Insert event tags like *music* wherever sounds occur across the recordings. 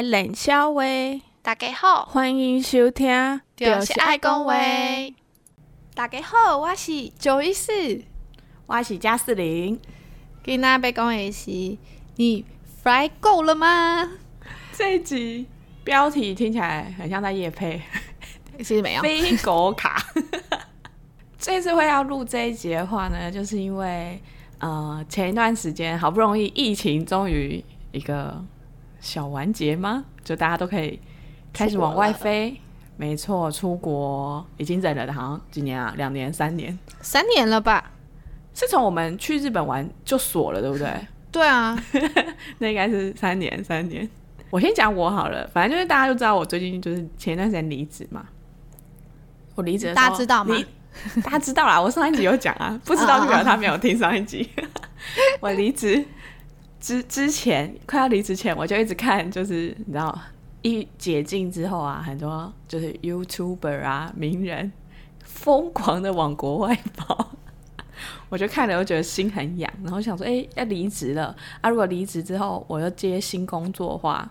做伙来练小话，大家好，欢迎收听，就是爱讲话。大家好，我是九一四，我是加四零。今天要讲的是，你 fly 够了吗？这一集标题听起来很像在夜配，其实没有。飞狗卡。*laughs* 这次会要录这一集的话呢，就是因为呃前一段时间好不容易疫情终于一个。小完结吗？就大家都可以开始往外飞，没错，出国已经忍了好像几年啊，两年、三年，三年了吧？是从我们去日本玩就锁了，对不对？*laughs* 对啊，*laughs* 那应该是三年，三年。我先讲我好了，反正就是大家都知道我最近就是前一段时间离职嘛。我离职，大家知道吗？大家知道啦，我上一集有讲啊，不知道就表示他没有听上一集。*laughs* 我离职。之之前快要离职前，我就一直看，就是你知道，一解禁之后啊，很多就是 YouTuber 啊，名人疯狂的往国外跑，*laughs* 我就看了，我觉得心很痒，然后想说，哎、欸，要离职了。啊！如果离职之后我要接新工作的话，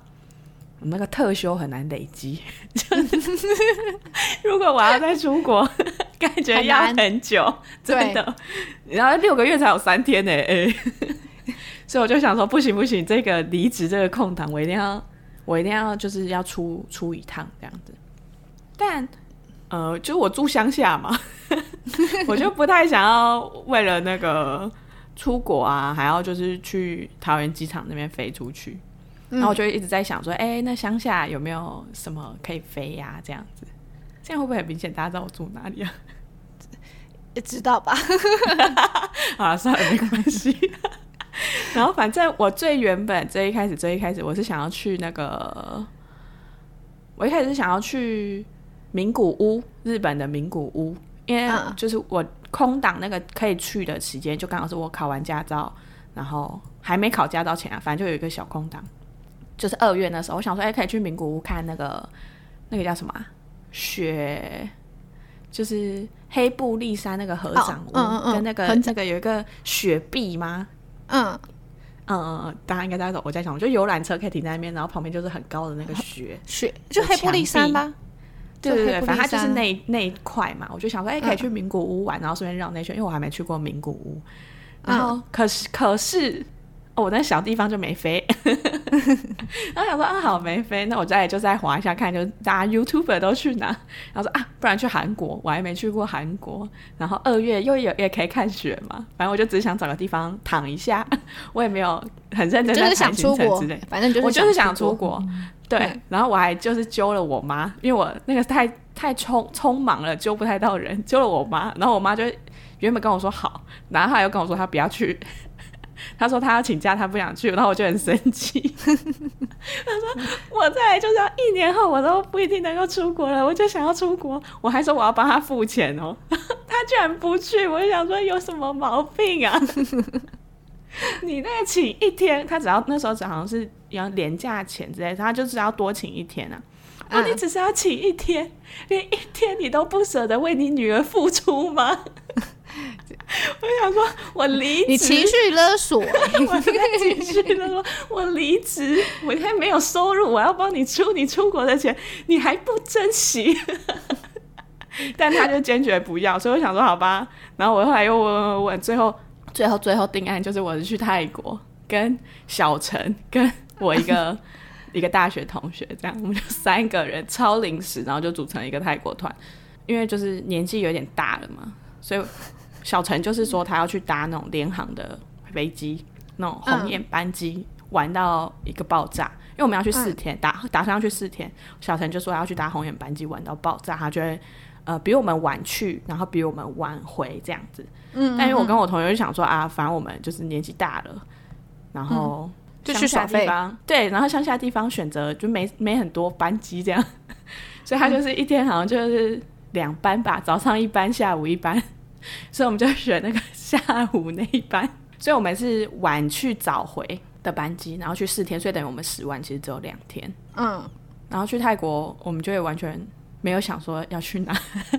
我那个特休很难累积，就 *laughs* 是如果我要再出国，*laughs* 感觉要很久，很真的，然后六个月才有三天呢、欸，哎。*laughs* 所以我就想说，不行不行，这个离职这个空档，我一定要，我一定要就是要出出一趟这样子。但呃，就我住乡下嘛，*laughs* 我就不太想要为了那个出国啊，还要就是去桃园机场那边飞出去。然后我就一直在想说，哎、欸，那乡下有没有什么可以飞呀、啊？这样子，这样会不会很明显？大家知道我住哪里啊？也知道吧？*laughs* 好了，算了，没关系。*laughs* 然后反正我最原本最一开始最一开始我是想要去那个，我一开始是想要去名古屋，日本的名古屋，因为就是我空档那个可以去的时间就刚好是我考完驾照，然后还没考驾照前啊，反正就有一个小空档，就是二月那时候，我想说，哎，可以去名古屋看那个那个叫什么雪，就是黑布利山那个合掌屋，跟那个那个有一个雪碧吗？嗯嗯嗯，大家应该在走。我在想，我就游览车可以停在那边，然后旁边就是很高的那个雪雪，就黑玻璃山吧。对对对，反正它就是那那一块嘛。我就想说，哎、欸，可以去名古屋玩，然后顺便绕那圈，因为我还没去过名古屋。然后，可是可是。我那小地方就没飞，*laughs* 然后想说啊，好没飞，那我再就再滑一下看，就大家 YouTuber 都去哪？然后说啊，不然去韩国，我还没去过韩国。然后二月又有也可以看雪嘛，反正我就只想找个地方躺一下，我也没有很认真在想出国之类。反正就是我就是想出国，对。然后我还就是揪了我妈，因为我那个太太匆匆忙了，揪不太到人，揪了我妈。然后我妈就原本跟我说好，然后她又跟我说她不要去。他说他要请假，他不想去，然后我就很生气。*laughs* 他说我再来就是要一年后，我都不一定能够出国了，我就想要出国。我还说我要帮他付钱哦，*laughs* 他居然不去，我就想说有什么毛病啊？*laughs* 你那个请一天，他只要那时候只好像是要连假钱之类的，他就只要多请一天啊。哦，你只是要请一天，连一天你都不舍得为你女儿付出吗？*laughs* 我想说，我离，你情绪勒索，*laughs* 我情绪勒索，我离职，我现在没有收入，我要帮你出你出国的钱，你还不珍惜？*laughs* 但他就坚决不要，所以我想说，好吧。然后我后来又问问问，最后最后最后定案就是我是去泰国，跟小陈，跟我一个一个大学同学，这样我们就三个人超临时，然后就组成一个泰国团，因为就是年纪有点大了嘛，所以。小陈就是说他要去搭那种联航的飞机，那种红眼班机，玩到一个爆炸。因为我们要去四天，打打算要去四天。小陈就说要去搭红眼班机玩到爆炸，他就会呃比我们晚去，然后比我们晚回这样子。嗯，但因为我跟我同学就想说啊，反正我们就是年纪大了，然后就去小地方，对，然后乡下地方选择就没没很多班机这样，*laughs* 所以他就是一天好像就是两班吧，早上一班，下午一班。所以我们就选那个 *laughs* 下午那一班，所以我们是晚去早回的班机，然后去四天，所以等于我们十万其实只有两天。嗯，然后去泰国，我们就会完全没有想说要去哪，*laughs*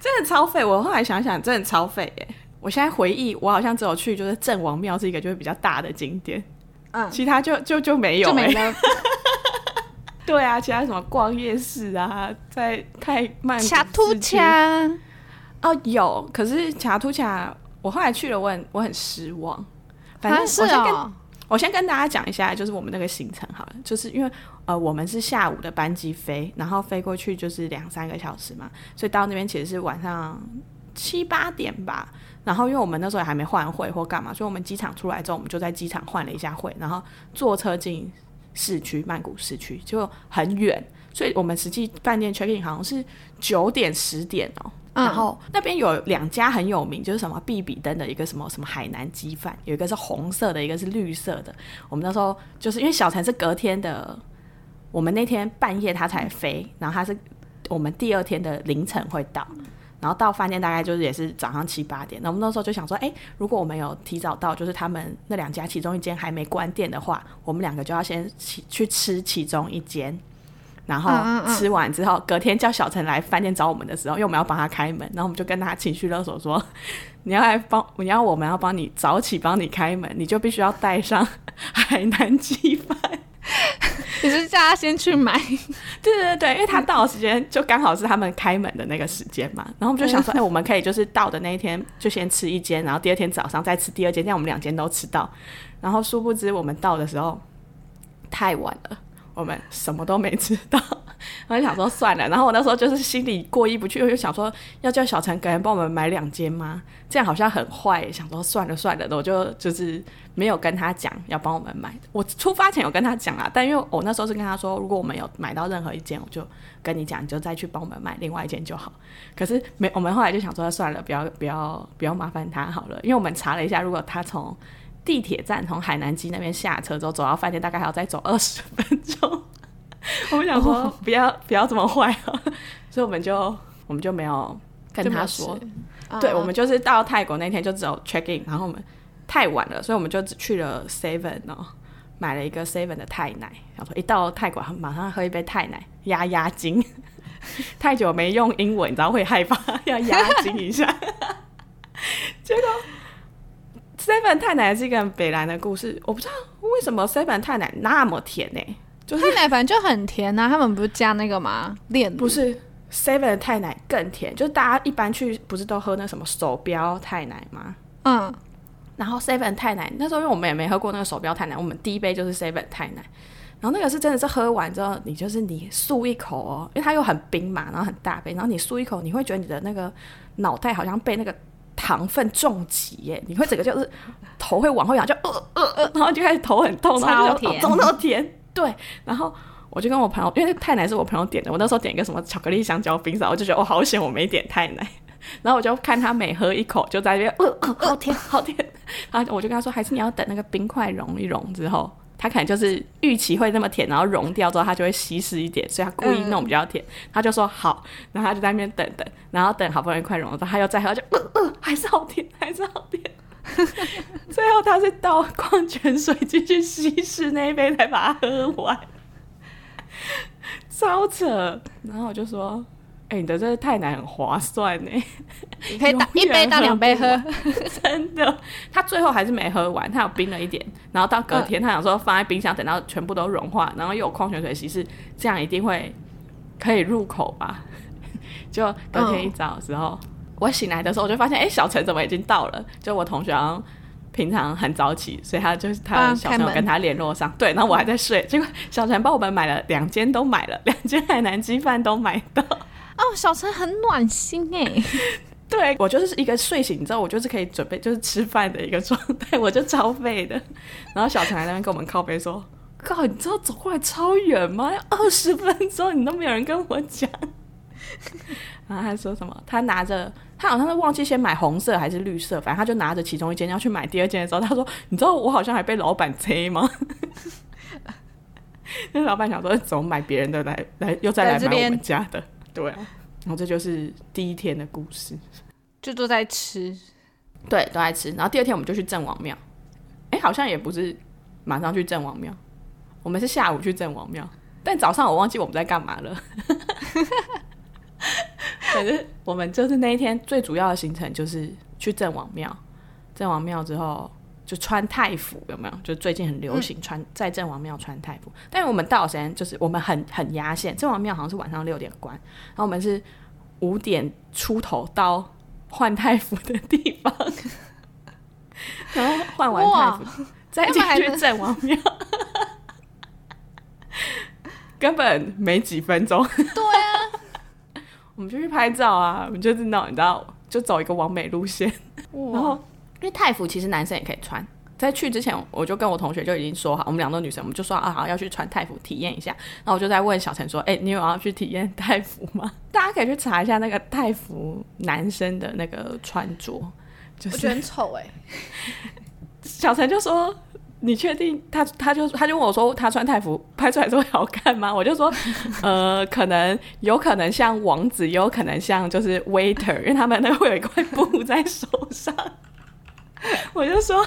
真的超费。我后来想想，真的超费耶！我现在回忆，我好像只有去就是郑王庙是一个就是比较大的景点。嗯，其他就就就没有、欸，就没了。*laughs* 对啊，其他什么逛夜市啊，在太慢。卡图恰哦，有，可是卡图恰我后来去了，我很我很失望。反正我先跟、哦、我先跟大家讲一下，就是我们那个行程好了，就是因为呃我们是下午的班机飞，然后飞过去就是两三个小时嘛，所以到那边其实是晚上七八点吧。然后因为我们那时候也还没换会或干嘛，所以我们机场出来之后，我们就在机场换了一下会，然后坐车进。市区曼谷市区就很远，所以我们实际饭店 check in 好像是九点十点哦、然后那边有两家很有名，就是什么必比登的一个什么什么海南鸡饭，有一个是红色的，一个是绿色的。我们那时候就是因为小陈是隔天的，我们那天半夜他才飞，然后他是我们第二天的凌晨会到。然后到饭店大概就是也是早上七八点，那我们那时候就想说，哎，如果我们有提早到，就是他们那两家其中一间还没关店的话，我们两个就要先去吃其中一间，然后吃完之后，隔天叫小陈来饭店找我们的时候，因为我们要帮他开门，然后我们就跟他情绪勒索说，你要来帮，你要我们要帮你早起帮你开门，你就必须要带上 *laughs* 海南鸡饭。*laughs* 你是叫他先去买，*laughs* 对对对，因为他到的时间就刚好是他们开门的那个时间嘛，然后我们就想说，哎、欸，我们可以就是到的那一天就先吃一间，然后第二天早上再吃第二间，这样我们两间都吃到。然后殊不知我们到的时候太晚了，我们什么都没吃到。*laughs* 我就想说算了，然后我那时候就是心里过意不去，我就想说要叫小陈赶紧帮我们买两间吗？这样好像很坏，想说算了算了的，我就就是没有跟他讲要帮我们买。我出发前有跟他讲啊，但因为我那时候是跟他说，如果我们有买到任何一间，我就跟你讲，你就再去帮我们买另外一间就好。可是没，我们后来就想说算了，不要不要不要麻烦他好了，因为我们查了一下，如果他从地铁站从海南鸡那边下车之后走到饭店，大概还要再走二十分钟。*laughs* 我们想说不要不要这么坏啊，*laughs* 所以我们就我们就没有跟他说。对，我们就是到泰国那天就只有 check in，然后我们太晚了，所以我们就只去了 seven 哦，买了一个 seven 的泰奶。然后一到泰国马上喝一杯泰奶压压惊。*laughs* 太久没用英文，你知道会害怕，要压惊一下。结果 seven 太奶是一个很北兰的故事，我不知道为什么 seven 太奶那么甜呢、欸？就是太奶反正就很甜呐、啊，他们不是加那个吗？炼不是 seven 的泰奶更甜，就是大家一般去不是都喝那什么手标太奶吗？嗯，然后 seven 太奶那时候因为我们也没喝过那个手标太奶，我们第一杯就是 seven 太奶，然后那个是真的是喝完之后你就是你漱一口哦，因为它又很冰嘛，然后很大杯，然后你漱一口，你会觉得你的那个脑袋好像被那个糖分重击耶，你会整个就是头会往后仰，就呃呃呃，然后就开始头很痛，然后就甜，怎么那么甜？对，然后我就跟我朋友，因为太奶是我朋友点的，我那时候点一个什么巧克力香蕉冰沙，我就觉得我好险我没点太奶，*laughs* 然后我就看他每喝一口就在那边，呃呃，好甜好甜，*laughs* 然后我就跟他说，还是你要等那个冰块融一融之后，他可能就是预期会那么甜，然后融掉之后他就会稀释一点，所以他故意弄比较甜，嗯、他就说好，然后他就在那边等等，然后等好不容易快融了，他又再喝就呃呃，还是好甜，还是好甜。*laughs* 最后他是倒矿泉水进去稀释那一杯才把它喝完，*laughs* 超扯。然后我就说：“哎、欸，你的这个太奶很划算呢，*laughs* 你可以打一杯到两杯喝。”真的，他最后还是没喝完，他有冰了一点。然后到隔天，他想说放在冰箱等到全部都融化，然后又有矿泉水稀释，这样一定会可以入口吧？*laughs* 就隔天一早的时候。嗯我醒来的时候，我就发现，哎、欸，小陈怎么已经到了？就我同学平常很早起，所以他就是他小陈跟他联络上，对，然后我还在睡，结果小陈帮我们买了两间，都买了两间海南鸡饭都买到。哦，小陈很暖心哎。*laughs* 对，我就是一个睡醒之后，我就是可以准备就是吃饭的一个状态，我就超废的。*laughs* 然后小陈还在那边跟我们靠背说：“靠，你知道走过来超远吗？要二十分钟，你都没有人跟我讲。*laughs* ”然后他说什么？他拿着，他好像是忘记先买红色还是绿色，反正他就拿着其中一件要去买第二件的时候，他说：“你知道我好像还被老板催吗？”那老板想说：“怎么买别人的来来，又再来买我们家的？”对啊，然后这就是第一天的故事，就都在吃，对，都在吃。然后第二天我们就去郑王庙，哎，好像也不是马上去郑王庙，我们是下午去郑王庙，但早上我忘记我们在干嘛了。*laughs* 反正我们就是那一天最主要的行程就是去郑王庙，郑王庙之后就就穿太服有没有？就最近很流行穿、嗯、在郑王庙穿太服，但是我们到的时间就是我们很很压线，郑王庙好像是晚上六点关，然后我们是五点出头到换太服的地方，然后换完太服再进去郑王庙，根本没几分钟。*laughs* 对啊，我们就去拍照啊，我们就是那你知道，就走一个完美路线，然后。因为太服其实男生也可以穿，在去之前我就跟我同学就已经说好，我们两个女生，我们就说啊好要去穿太服体验一下。然后我就在问小陈说：“哎、欸，你有要去体验太服吗？” *laughs* 大家可以去查一下那个太服男生的那个穿着，就是、我觉得很丑哎、欸。小陈就说：“你确定他？”他就他就问我说：“他穿太服拍出来之后好看吗？”我就说：“呃，可能有可能像王子，也有可能像就是 waiter，因为他们那会有一块布在手上。” *laughs* 我就说，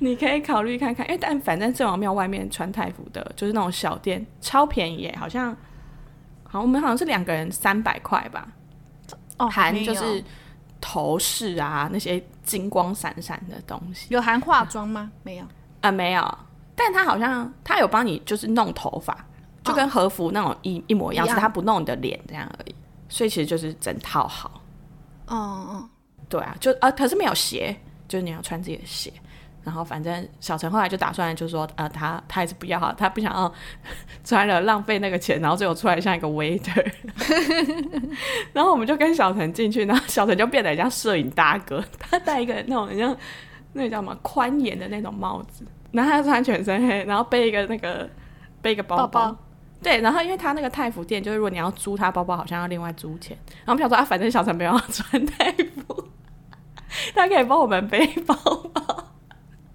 你可以考虑看看，因为但反正郑王庙外面穿太服的，就是那种小店，超便宜耶，好像，好，我们好像是两个人三百块吧，哦，含就是头饰啊那些金光闪闪的东西，有含化妆吗？没有，啊，没有，但他好像他有帮你就是弄头发，就跟和服那种一一模一样，是他不弄你的脸这样而已，所以其实就是整套好，哦哦，对啊，就啊，可是没有鞋。就是你要穿自己的鞋，然后反正小陈后来就打算，就是说，呃，他他还是不要哈，他不想要 *laughs* 穿了浪费那个钱，然后最后出来像一个 waiter。*laughs* 然后我们就跟小陈进去，然后小陈就变得很像摄影大哥，他戴一个那种很像那个叫什么宽檐的那种帽子，然后他穿全身黑，然后背一个那个背一个包包，包包对，然后因为他那个太服店，就是如果你要租他包包，好像要另外租钱。然后我们想说啊，反正小陈不要穿太服。*laughs* 他可以帮我们背包吗？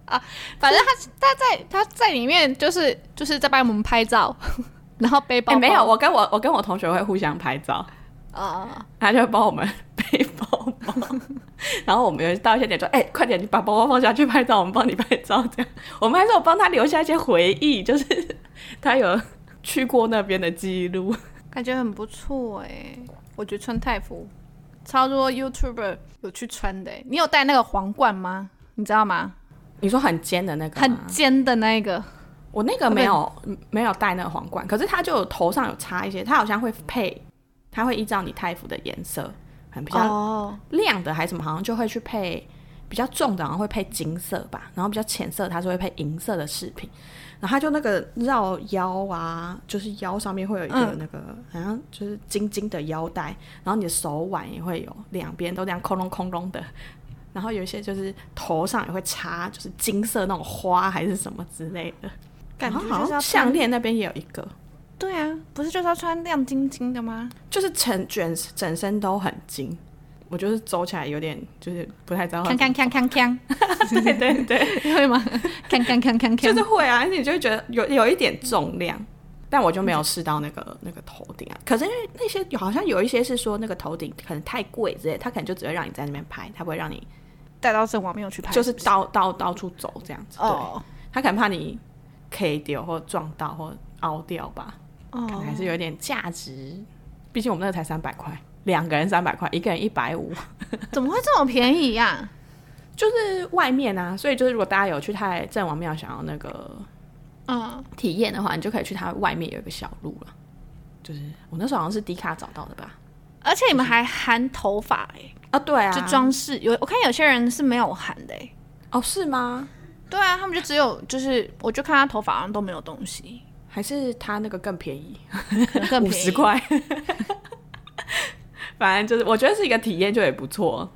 啊，反正他他在他在里面就是就是在帮我们拍照，*laughs* 然后背包，包、欸、没有，我跟我我跟我同学会互相拍照。啊，嗯、他就会帮我们背包包，*laughs* 然后我们有到一些点说，哎、欸，快点，你把包包放下去拍照，我们帮你拍照，这样，我们还是我帮他留下一些回忆，就是他有去过那边的记录，感觉很不错哎、欸，我觉得穿太服。超多 YouTuber 有去穿的，你有戴那个皇冠吗？你知道吗？你说很尖的那个？很尖的那个，我那个没有没有戴那个皇冠，可是它就有头上有插一些，它好像会配，它会依照你太服的颜色，很比较亮的还是什么，好像就会去配比较重的，然后会配金色吧，然后比较浅色它是会配银色的饰品。然后他就那个绕腰啊，就是腰上面会有一个那个，嗯、好像就是金金的腰带。然后你的手腕也会有两边都这样空隆空隆的。然后有一些就是头上也会插，就是金色那种花还是什么之类的。感觉好像项链那边也有一个。对啊，不是就是要穿亮晶晶的吗？就是整卷整身都很金。我就是走起来有点，就是不太知道。锵锵锵锵锵，*laughs* 对对对，会吗？锵锵锵锵锵，就是会啊，而且你就会觉得有有一点重量，但我就没有试到那个那个头顶啊。可是因为那些好像有一些是说那个头顶可能太贵之类，他可能就只会让你在那边拍，他不会让你带到正王庙去拍，就是到到到处走这样子。对，他可能怕你 K 掉或撞到或凹掉吧，可能还是有点价值。毕竟我们那个才三百块。两个人三百块，一个人一百五，*laughs* 怎么会这么便宜呀、啊？就是外面啊，所以就是如果大家有去太郑王庙想要那个嗯。体验的话，你就可以去它外面有一个小路了。就是我那时候好像是迪卡找到的吧，而且你们还含头发哎、欸、啊对啊，就装饰有我看有些人是没有含的哎、欸、哦是吗？对啊，他们就只有就是我就看他头发好像都没有东西，还是他那个更便宜，更便宜。*laughs* 五十块。*laughs* 反正就是，我觉得是一个体验，就也不错。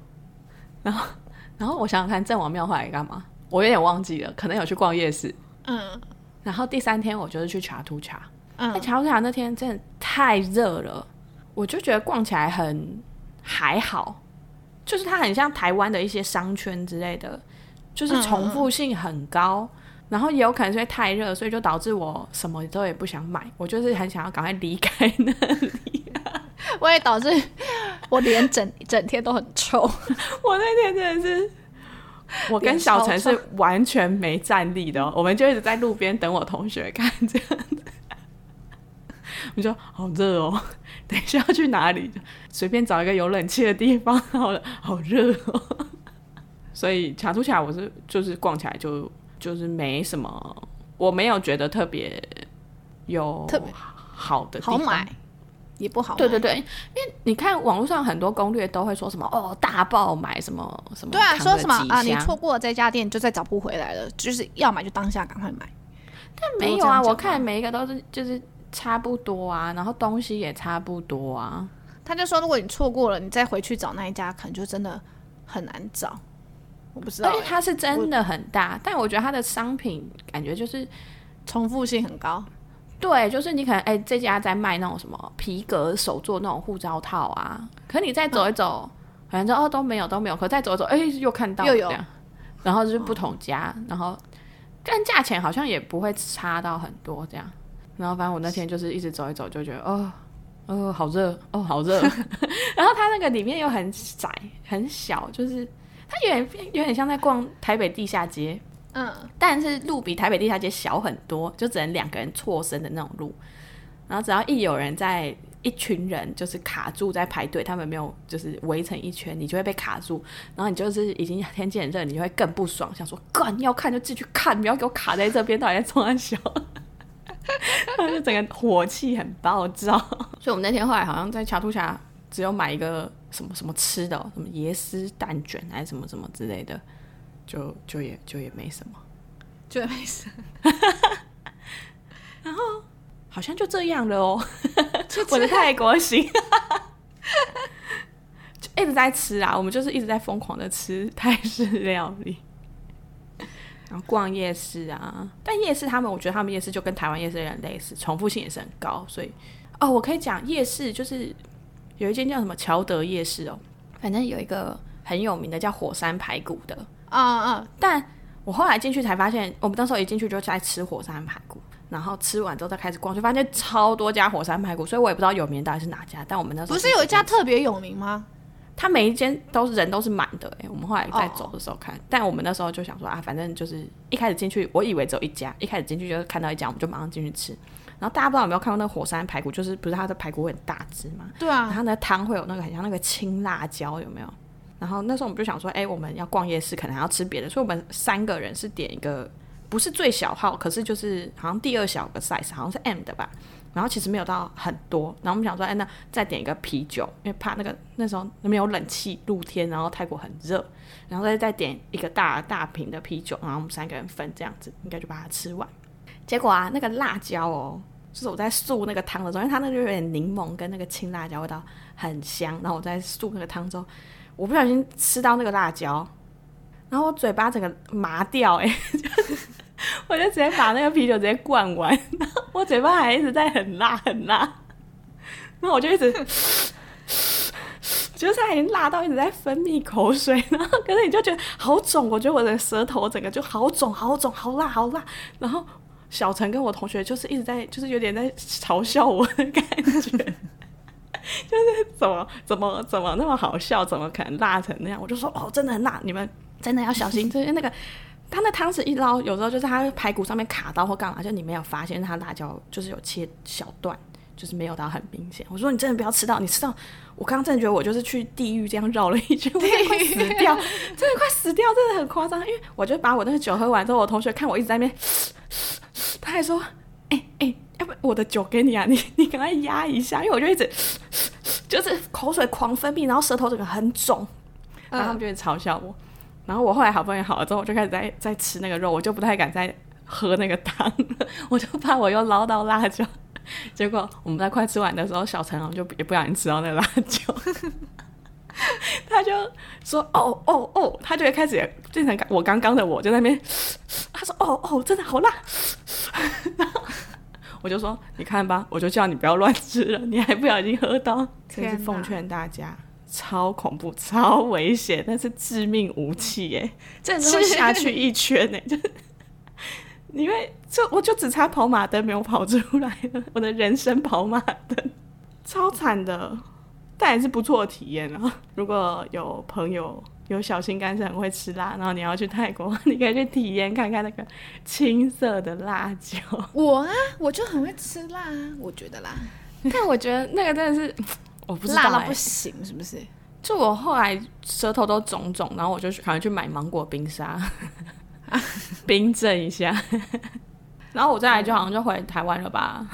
然后，*laughs* 然后我想想看，郑王庙后来干嘛？我有点忘记了，可能有去逛夜市。嗯。然后第三天，我就是去茶图茶。嗯。在茶图茶那天真的太热了，我就觉得逛起来很还好，就是它很像台湾的一些商圈之类的，就是重复性很高。嗯。然后也有可能是因为太热，所以就导致我什么都也不想买，我就是很想要赶快离开那里。我也导致我脸整整天都很臭。我那天真的是，我跟小陈是完全没站立的，我们就一直在路边等我同学看这样子。我说好热哦，等一下要去哪里？随便找一个有冷气的地方好了，好热哦。所以卡图卡我是就是逛起来就就是没什么，我没有觉得特别有特别好的好买，也不好买。对对对，因为你看网络上很多攻略都会说什么哦大爆买什么什么，对啊，说什么啊你错过了这家店就再找不回来了，就是要买就当下赶快买。但没有啊，我看每一个都是就是差不多啊，然后东西也差不多啊。他就说如果你错过了，你再回去找那一家，可能就真的很难找。我不知道、欸，而且它是真的很大，我但我觉得它的商品感觉就是重复性很高。对，就是你可能哎、欸，这家在卖那种什么皮革手做那种护照套啊，可你再走一走，反正、嗯、哦都没有都没有，可再走一走，哎、欸、又看到又有然后就是不同家，哦、然后但价钱好像也不会差到很多这样。然后反正我那天就是一直走一走，就觉得哦哦好热哦好热，*laughs* 然后它那个里面又很窄很小，就是。它有点有点像在逛台北地下街，嗯，但是路比台北地下街小很多，就只能两个人错身的那种路。然后只要一有人在，一群人就是卡住在排队，他们没有就是围成一圈，你就会被卡住。然后你就是已经天气很热，你就会更不爽，想说干，你要看就进去看，不要给我卡在这边，到底在冲三小。他 *laughs* 就整个火气很暴躁。所以我们那天后来好像在恰图侠只有买一个。什么什么吃的，什么椰丝蛋卷还是什么什么之类的，就就也就也没什么，就也没什么。然后好像就这样了哦，我的泰国行，*laughs* 就一直在吃啊，我们就是一直在疯狂的吃泰式料理，然后逛夜市啊。但夜市他们，我觉得他们夜市就跟台湾夜市有点类似，重复性也是很高，所以哦，我可以讲夜市就是。有一间叫什么乔德夜市哦，反正有一个很有名的叫火山排骨的，嗯嗯。但我后来进去才发现，我们当时候一进去就在吃火山排骨，然后吃完之后再开始逛，就发现超多家火山排骨，所以我也不知道有名到底是哪家。但我们那时候不是有一家特别有名吗？他每一间都是人都是满的，哎，我们后来在走的时候看但我们那时候就想说啊，反正就是一开始进去，我以为只有一家，一开始进去就是看到一家，我们就马上进去吃。然后大家不知道有没有看过那个火山排骨，就是不是它的排骨会很大只嘛？对啊。然后那汤会有那个很像那个青辣椒，有没有？然后那时候我们就想说，哎，我们要逛夜市，可能还要吃别的，所以我们三个人是点一个不是最小号，可是就是好像第二小个 size，好像是 M 的吧。然后其实没有到很多。然后我们想说，哎，那再点一个啤酒，因为怕那个那时候没有冷气，露天，然后泰国很热，然后再再点一个大大瓶的啤酒，然后我们三个人分这样子，应该就把它吃完。结果啊，那个辣椒哦，就是我在漱那个汤的时候，因为它那个有点柠檬跟那个青辣椒味道很香。然后我在漱那个汤之后，我不小心吃到那个辣椒，然后我嘴巴整个麻掉，哎，*laughs* 我就直接把那个啤酒直接灌完，然 *laughs* 后我嘴巴还一直在很辣很辣，然后我就一直，*laughs* 就是已经辣到一直在分泌口水，然后可是你就觉得好肿，我觉得我的舌头整个就好肿好肿，好辣好辣，然后。小陈跟我同学就是一直在，就是有点在嘲笑我的感觉，就是怎么怎么怎么那么好笑，怎么可能辣成那样？我就说哦，真的很辣，你们真的要小心。就是那个他那汤匙一捞，有时候就是他排骨上面卡刀或干嘛，就你没有发现他辣椒就是有切小段，就是没有到很明显。我说你真的不要吃到，你吃到我刚刚真的觉得我就是去地狱这样绕了一圈，我快死掉，*laughs* 真的快死掉，真的很夸张。因为我就把我那个酒喝完之后，我同学看我一直在那边。*laughs* 他还说：“哎、欸、哎、欸，要不我的酒给你啊？*laughs* 你你赶快压一下，因为我就一直就是口水狂分泌，然后舌头整个很肿，然后他们就会嘲笑我。然后我后来好不容易好了之后，我就开始在在吃那个肉，我就不太敢再喝那个汤，*laughs* 我就怕我又捞到辣椒。结果我们在快吃完的时候，小陈就也不小心吃到那个辣椒。*laughs* ”他就说：“哦哦哦！”他就会开始变成我刚刚的我，就在那边。他说：“哦哦，真的好辣。*laughs* ”然后我就说：“你看吧，我就叫你不要乱吃了，你还不小心喝到。”真是奉劝大家，超恐怖、超危险，但是致命武器耶！真的会下去一圈呢，就是因为就我就只差跑马灯没有跑出来了，我的人生跑马灯，超惨的。但也是不错的体验啊！如果有朋友有小心肝是很会吃辣，然后你要去泰国，*laughs* 你可以去体验看看那个青色的辣椒。我啊，我就很会吃辣啊，我觉得啦。*laughs* 但我觉得那个真的是我不知道、欸、辣到不行，是不是？就我后来舌头都肿肿，然后我就赶快去买芒果冰沙，*laughs* 冰镇一下。然后我再来就好像就回台湾了吧？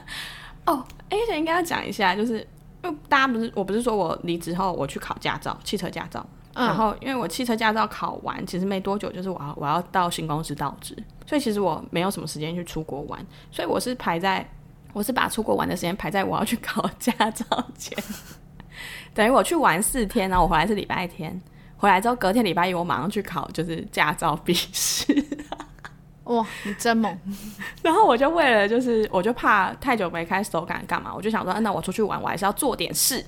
*laughs* 哦，而且应该要讲一下，就是因为大家不是我不是说我离职后我去考驾照，汽车驾照。嗯、然后因为我汽车驾照考完，其实没多久就是我要我要到新公司到职，所以其实我没有什么时间去出国玩，所以我是排在我是把出国玩的时间排在我要去考驾照前。*laughs* 等于我去玩四天，然后我回来是礼拜天，回来之后隔天礼拜一我马上去考，就是驾照笔试。哇，你真猛！然后我就为了就是我就怕太久没开手感干嘛，我就想说，那我出去玩我还是要做点事，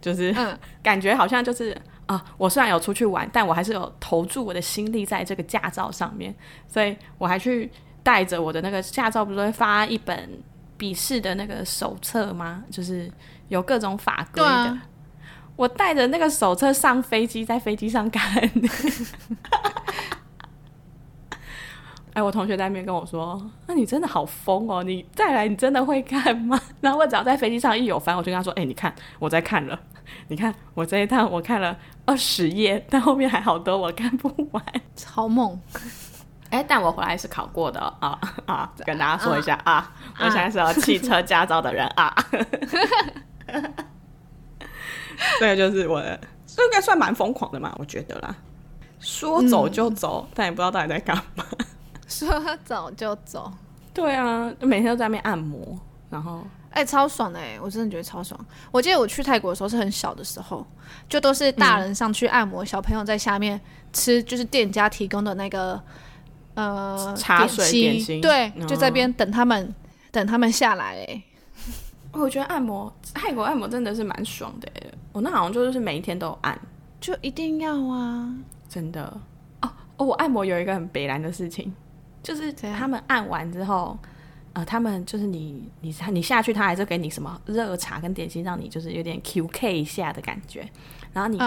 就是、嗯、感觉好像就是啊，我虽然有出去玩，但我还是有投注我的心力在这个驾照上面，所以我还去带着我的那个驾照，不是会发一本笔试的那个手册吗？就是有各种法规的。我带着那个手册上飞机，在飞机上看。*laughs* 哎，我同学在那边跟我说：“那你真的好疯哦！你再来，你真的会看吗？” *laughs* 然后我只要在飞机上一有翻，我就跟他说：“哎，你看，我在看了。你看，我这一趟我看了二十页，但后面还好多我看不完，超猛！哎，但我回来是考过的啊啊！跟大家说一下啊，啊，我现在是有汽车驾照的人啊。*laughs* ”对，就是我的，这应该算蛮疯狂的嘛，我觉得啦。说走就走，嗯、但也不知道到底在干嘛。*laughs* 说走就走，对啊，每天都在那边按摩，然后哎、欸，超爽的哎，我真的觉得超爽。我记得我去泰国的时候是很小的时候，就都是大人上去按摩，嗯、小朋友在下面吃，就是店家提供的那个呃茶水点心，对，就在边等他们、嗯，等他们下来哎。我觉得按摩泰国按摩真的是蛮爽的，我那好像就是每一天都有按，就一定要啊，真的哦哦。我按摩有一个很北烂的事情，就是他们按完之后，呃，他们就是你你你下去，他还是给你什么热茶跟点心，让你就是有点 QK 一下的感觉。然后你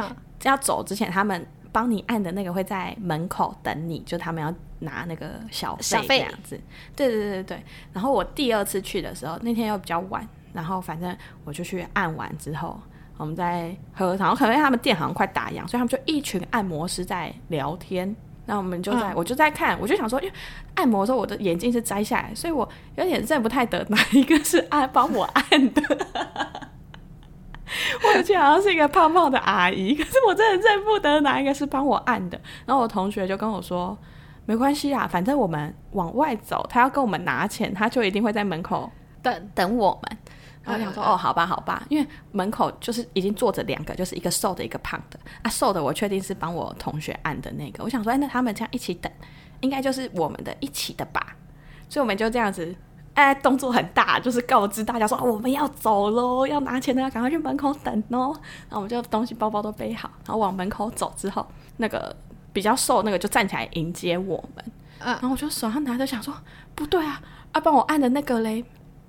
要走之前，他们帮你按的那个会在门口等你，就他们要拿那个小费这样子。对对对对对。然后我第二次去的时候，那天又比较晚。然后反正我就去按完之后，我们在喝，然后可能他们店好像快打烊，所以他们就一群按摩师在聊天。那我们就在、嗯，我就在看，我就想说，因为按摩的时候我的眼镜是摘下来，所以我有点认不太得哪一个是按帮我按的。*laughs* 我记得好像是一个胖胖的阿姨，可是我真的认不得哪一个是帮我按的。然后我同学就跟我说，没关系啊，反正我们往外走，他要跟我们拿钱，他就一定会在门口等等我们。然后想说，哦，好吧，好吧，因为门口就是已经坐着两个，就是一个瘦的，一个胖的啊。瘦的我确定是帮我同学按的那个。我想说，哎，那他们这样一起等，应该就是我们的一起的吧？所以我们就这样子，哎，动作很大，就是告知大家说，哦，我们要走喽，要拿钱的要，赶快去门口等哦。然后我们就东西包包都背好，然后往门口走之后，那个比较瘦那个就站起来迎接我们。嗯，然后我就手上拿着想说，不对啊，啊，帮我按的那个嘞，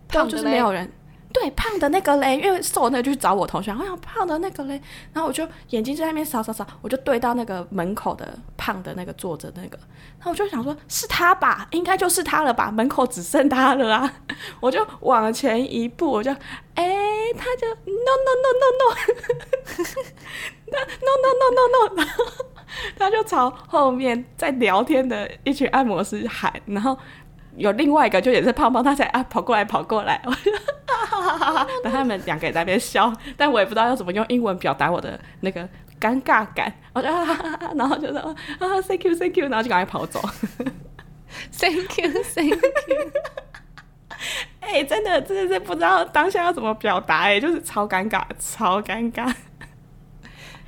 他就是没有人。对，胖的那个嘞，因为瘦的那个就去找我同学，我想胖的那个嘞，然后我就眼睛在那边扫扫扫，我就对到那个门口的胖的那个坐着那个，然后我就想说，是他吧，应该就是他了吧，门口只剩他了啊，*laughs* 我就往前一步，我就，哎，他就 no no no no no，*laughs* 那 no no no no no，然 *laughs* 后他就朝后面在聊天的一群按摩师喊，然后。有另外一个就也是胖胖，他才啊跑过来跑过来，我就哈哈哈哈，*laughs* 等他们两个也在那边笑，但我也不知道要怎么用英文表达我的那个尴尬感，我就哈哈哈哈，*laughs* 然后就说啊 thank you thank you，然后就赶快跑走，thank you thank you，*laughs* 哎、欸，真的真的是不知道当下要怎么表达，哎，就是超尴尬超尴尬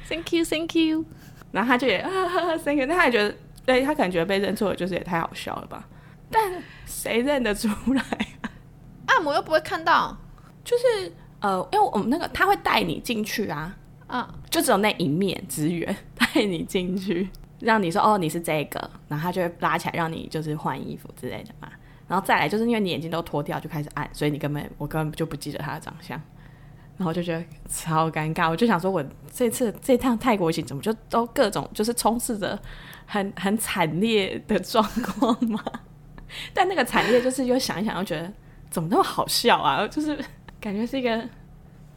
，thank you thank you，然后他就也啊 thank you，那他也觉得，对他可能觉得被认错了，就是也太好笑了吧。但谁认得出来啊？按摩又不会看到，就是呃，因为我们那个他会带你进去啊，啊、嗯，就只有那一面职员带你进去，让你说哦你是这个，然后他就会拉起来让你就是换衣服之类的嘛，然后再来就是因为你眼睛都脱掉就开始按，所以你根本我根本就不记得他的长相，然后就觉得超尴尬，我就想说我这次这趟泰国行怎么就都各种就是充斥着很很惨烈的状况嘛。但那个产业，就是又想一想，又觉得怎么那么好笑啊？就是感觉是一个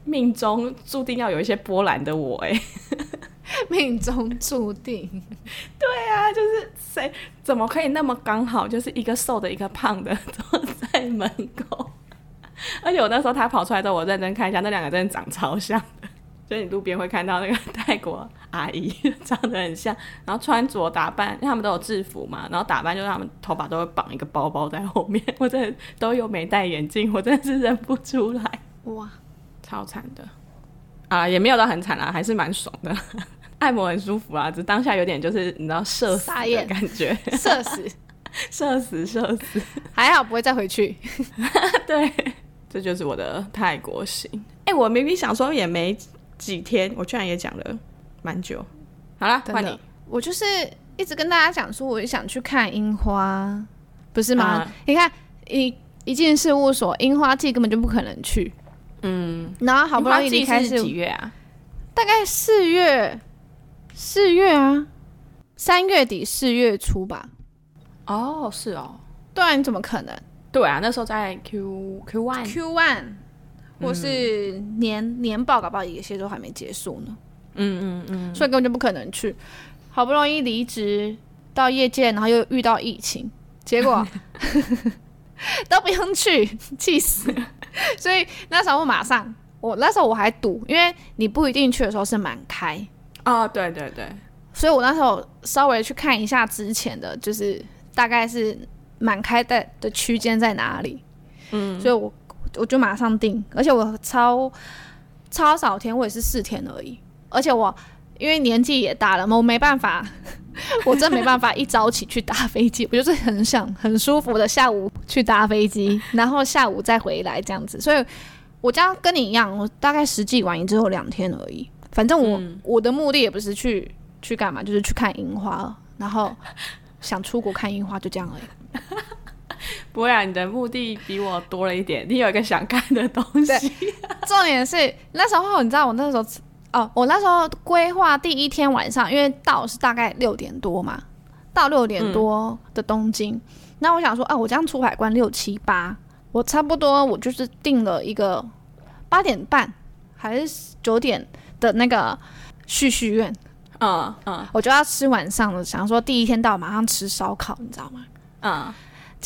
命中注定要有一些波澜的我哎。*laughs* 命中注定。对啊，就是谁怎么可以那么刚好，就是一个瘦的，一个胖的 *laughs* 坐在门口。*laughs* 而且我那时候他跑出来之后，我认真看一下，那两个真的长超像的。所以你路边会看到那个泰国阿姨 *laughs* 长得很像，然后穿着打扮，因为他们都有制服嘛，然后打扮就是他们头发都会绑一个包包在后面，我真的都有没戴眼镜，我真的是认不出来。哇，超惨的啊，也没有到很惨啊，还是蛮爽的，按摩很舒服啊，只当下有点就是你知道社死的感觉，社死，社死，社死，还好不会再回去。*laughs* 对，这就是我的泰国行。哎、欸，我明明想说也没。几天，我居然也讲了蛮久。好了，换你。我就是一直跟大家讲说，我想去看樱花，不是吗？啊、你看一一进事务所，樱花季根本就不可能去。嗯，然后好不容易离开是几月啊？大概四月，四月啊，三月底四月初吧。哦，是哦。对啊，你怎么可能？对啊，那时候在 Q Q one Q one。或是年、嗯、年报，搞不好有些都还没结束呢。嗯嗯嗯，所以根本就不可能去。好不容易离职到业界，然后又遇到疫情，结果 *laughs* *laughs* 都不用去，气死。所以那时候我马上，我那时候我还赌，因为你不一定去的时候是满开哦，对对对。所以我那时候稍微去看一下之前的就是大概是满开的的区间在哪里。嗯，所以我。我就马上订，而且我超超少天，我也是四天而已。而且我因为年纪也大了嘛，我没办法，*laughs* 我真没办法一早起去搭飞机。我就是很想很舒服的下午去搭飞机，然后下午再回来这样子。所以我这样跟你一样，我大概实际玩也只有两天而已。反正我、嗯、我的目的也不是去去干嘛，就是去看樱花，然后想出国看樱花，就这样而已。*laughs* 不会啊，你的目的比我多了一点。你有一个想看的东西。重点是那时候，你知道我那时候哦，我那时候规划第一天晚上，因为到是大概六点多嘛，到六点多的东京。那、嗯、我想说，啊，我这样出海关六七八，我差不多我就是定了一个八点半还是九点的那个旭旭苑。嗯嗯，我就要吃晚上的，想说第一天到马上吃烧烤，你知道吗？嗯。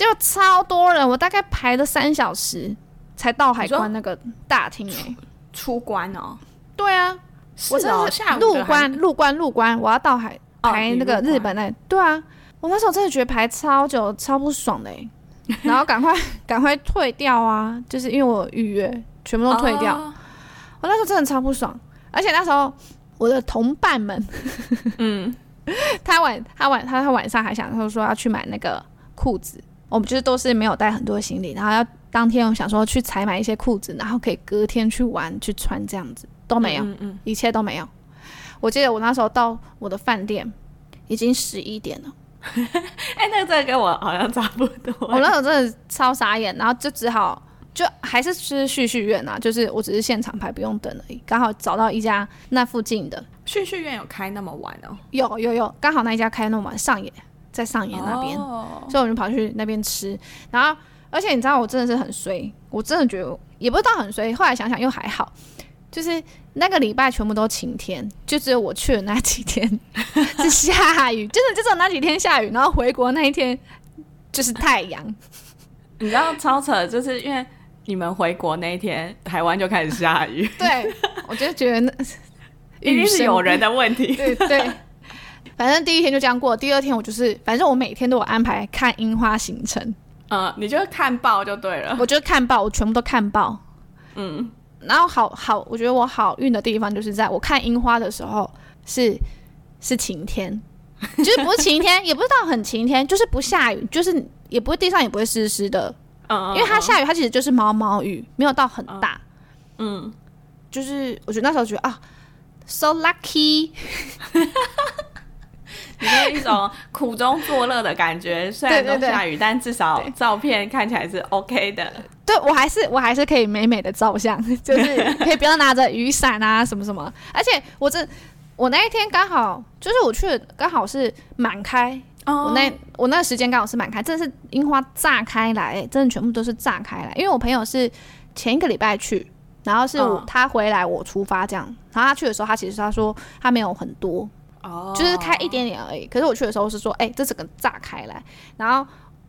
就超多人，我大概排了三小时才到海关那个大厅诶、欸，出关哦。对啊，是哦，我是入关入关入关，我要到海排那个日本那。对啊，我那时候真的觉得排超久，超不爽的诶、欸。*laughs* 然后赶快赶快退掉啊，就是因为我预约全部都退掉。哦、我那时候真的超不爽，而且那时候我的同伴们，嗯，*laughs* 他晚他晚他他晚上还想他说要去买那个裤子。我们就是都是没有带很多行李，然后要当天我想说去采买一些裤子，然后可以隔天去玩去穿这样子都没有，嗯嗯，一切都没有。我记得我那时候到我的饭店已经十一点了，*laughs* 哎、欸，那个真的跟我好像差不多。我那时候真的超傻眼，然后就只好就还是去旭旭苑啊，就是我只是现场排不用等而已，刚好找到一家那附近的旭旭苑有开那么晚哦？有有有，刚好那一家开那么晚上演。在上野那边，oh. 所以我就跑去那边吃。然后，而且你知道，我真的是很衰，我真的觉得也不知道很衰。后来想想又还好，就是那个礼拜全部都晴天，就只有我去的那几天 *laughs* 是下雨，真的就只有那几天下雨。然后回国那一天就是太阳。你知道超扯，就是因为你们回国那一天，台湾就开始下雨。对，我就觉得那 *laughs* 一定是有人的问题。对对。反正第一天就这样过，第二天我就是，反正我每天都有安排看樱花行程。嗯，你就看报就对了。我就看报，我全部都看报。嗯，然后好好，我觉得我好运的地方就是在我看樱花的时候是是晴天，*laughs* 就是不是晴天，也不是到很晴天，就是不下雨，就是也不会地上也不会湿湿的。嗯，因为它下雨，它其实就是毛毛雨，没有到很大。嗯，就是我觉得那时候觉得啊，so lucky。*laughs* 你有一种苦中作乐的感觉，*laughs* 虽然都下雨，但至少照片看起来是 OK 的。对，我还是我还是可以美美的照相，*laughs* 就是可以不要拿着雨伞啊什么什么。而且我这我那一天刚好就是我去的刚好是满开，oh. 我那我那个时间刚好是满开，真的是樱花炸开来，真的全部都是炸开来。因为我朋友是前一个礼拜去，然后是我他回来我出发这样，然后他去的时候他其实他说他没有很多，哦，就是开一点点而已。可是我去的时候是说，哎，这整个炸开来，然后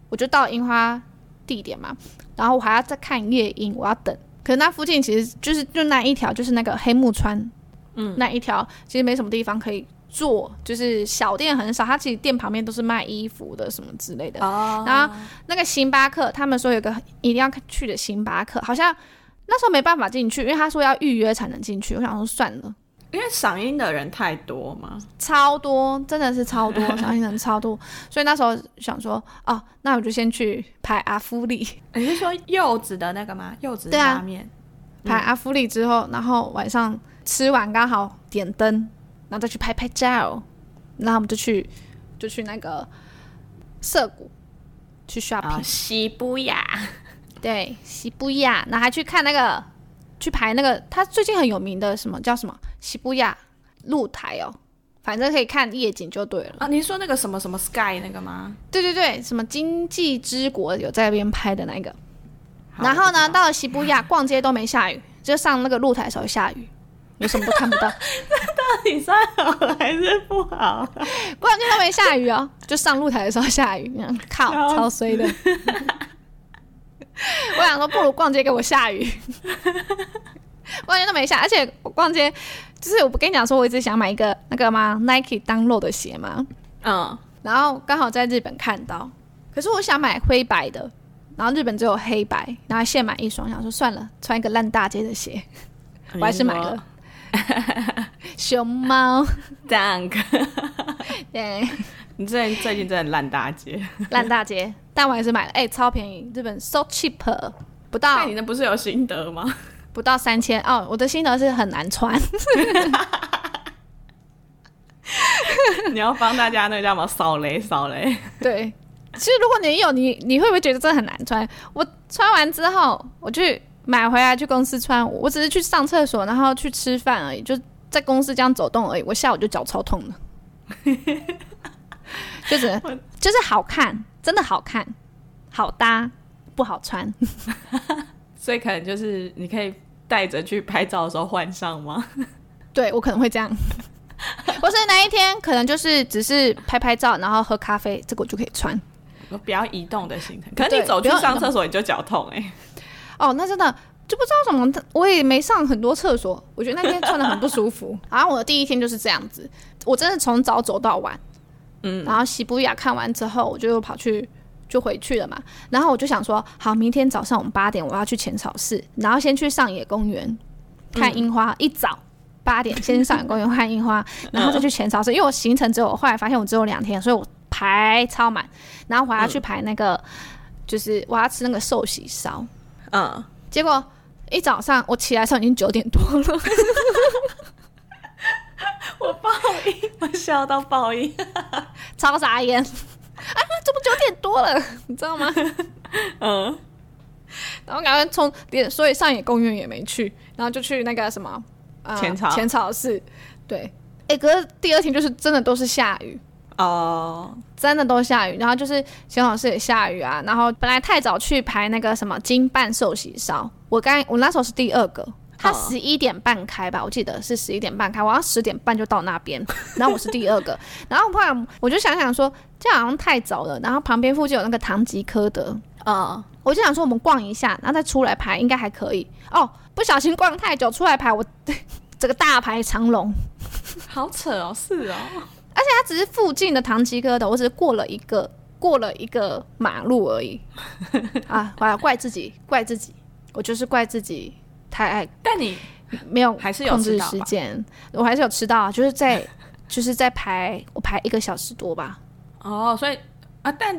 我就到樱花地点嘛，然后我还要再看夜莺，我要等。可是那附近其实就是就那一条，就是那个黑木川，嗯，那一条其实没什么地方可以坐，就是小店很少，它其实店旁边都是卖衣服的什么之类的。哦，然后那个星巴克，他们说有个一定要去的星巴克，好像。那时候没办法进去，因为他说要预约才能进去。我想说算了，因为赏樱的人太多嘛，超多，真的是超多，赏樱人超多。*laughs* 所以那时候想说，哦，那我就先去排阿夫利。你是说柚子的那个吗？柚子拉面。啊、排阿夫利之后，然后晚上吃完刚好点灯，然后再去拍拍照。然后我们就去，就去那个涩谷去 shopping，哦、西布亚。对，西布亚，那还去看那个，去排那个，他最近很有名的什么叫什么西布亚露台哦，反正可以看夜景就对了啊。您说那个什么什么 Sky 那个吗？对对对，什么经济之国有在那边拍的那个。然后呢，到了西布亚逛街都没下雨，就上那个露台的时候下雨，有什么都看不到。*laughs* 这到底算好还是不好？逛街都没下雨哦，就上露台的时候下雨，靠，超衰的。*laughs* 我想说，不如逛街给我下雨，*laughs* 逛街都没下，而且我逛街就是我不跟你讲说，我一直想买一个那个吗？Nike Download 的鞋吗？嗯，然后刚好在日本看到，可是我想买灰白的，然后日本只有黑白，然后现买一双，想说算了，穿一个烂大街的鞋，我还是买了 *laughs* 熊猫 Dunk，*laughs* 对。你最最近真的烂大街，烂大街，但我还是买了，哎、欸，超便宜，日本 so cheap，不到。那你那不是有心得吗？不到三千哦，我的心得是很难穿。*laughs* 你要帮大家那个叫什么扫雷扫雷？对，其实如果你有你，你会不会觉得这很难穿？我穿完之后，我去买回来去公司穿，我只是去上厕所，然后去吃饭而已，就在公司这样走动而已。我下午就脚超痛的。就是 *laughs* 就是好看，真的好看，好搭，不好穿，所以可能就是你可以带着去拍照的时候换上吗？*laughs* 对，我可能会这样，*laughs* 或是哪一天可能就是只是拍拍照，然后喝咖啡，这个我就可以穿。我比较移动的行程，可是你走去上厕所你就脚痛哎、欸。哦，那真的就不知道怎么，我也没上很多厕所，我觉得那天穿的很不舒服。*laughs* 然后我的第一天就是这样子，我真的从早走到晚。嗯，然后西布亚看完之后，我就又跑去就回去了嘛。然后我就想说，好，明天早上我们八点我要去浅草寺，然后先去上野公园看樱花。嗯、一早八点先去上野公园看樱花，*laughs* 然后再去浅草寺。因为我行程只有，后来发现我只有两天，所以我排超满。然后我还要去排那个，嗯、就是我要吃那个寿喜烧。嗯，结果一早上我起来的时候已经九点多了。*laughs* 我报应，我笑到报应，*laughs* 超傻眼！啊，怎么九点多了？*laughs* 你知道吗？嗯。然后赶快冲，所以上野公园也没去，然后就去那个什么浅草浅草寺。对，哎、欸，可是第二天就是真的都是下雨哦，真的都下雨。然后就是浅草寺也下雨啊。然后本来太早去排那个什么金半寿喜烧，我刚我那时候是第二个。他十一点半开吧，我记得是十一点半开，我要十点半就到那边，*laughs* 然后我是第二个，然后后来我就想想说，这样好像太早了，然后旁边附近有那个唐吉诃德，呃，我就想说我们逛一下，然后再出来排应该还可以。哦，不小心逛太久，出来排我 *laughs* 这个大排长龙，好扯哦，是哦，而且它只是附近的唐吉诃德，我只是过了一个过了一个马路而已，啊，我要怪自己，怪自己，我就是怪自己。太爱，但你没有还是有控制时间，我还是有迟到啊，就是在就是在排，我排一个小时多吧。哦，所以啊，但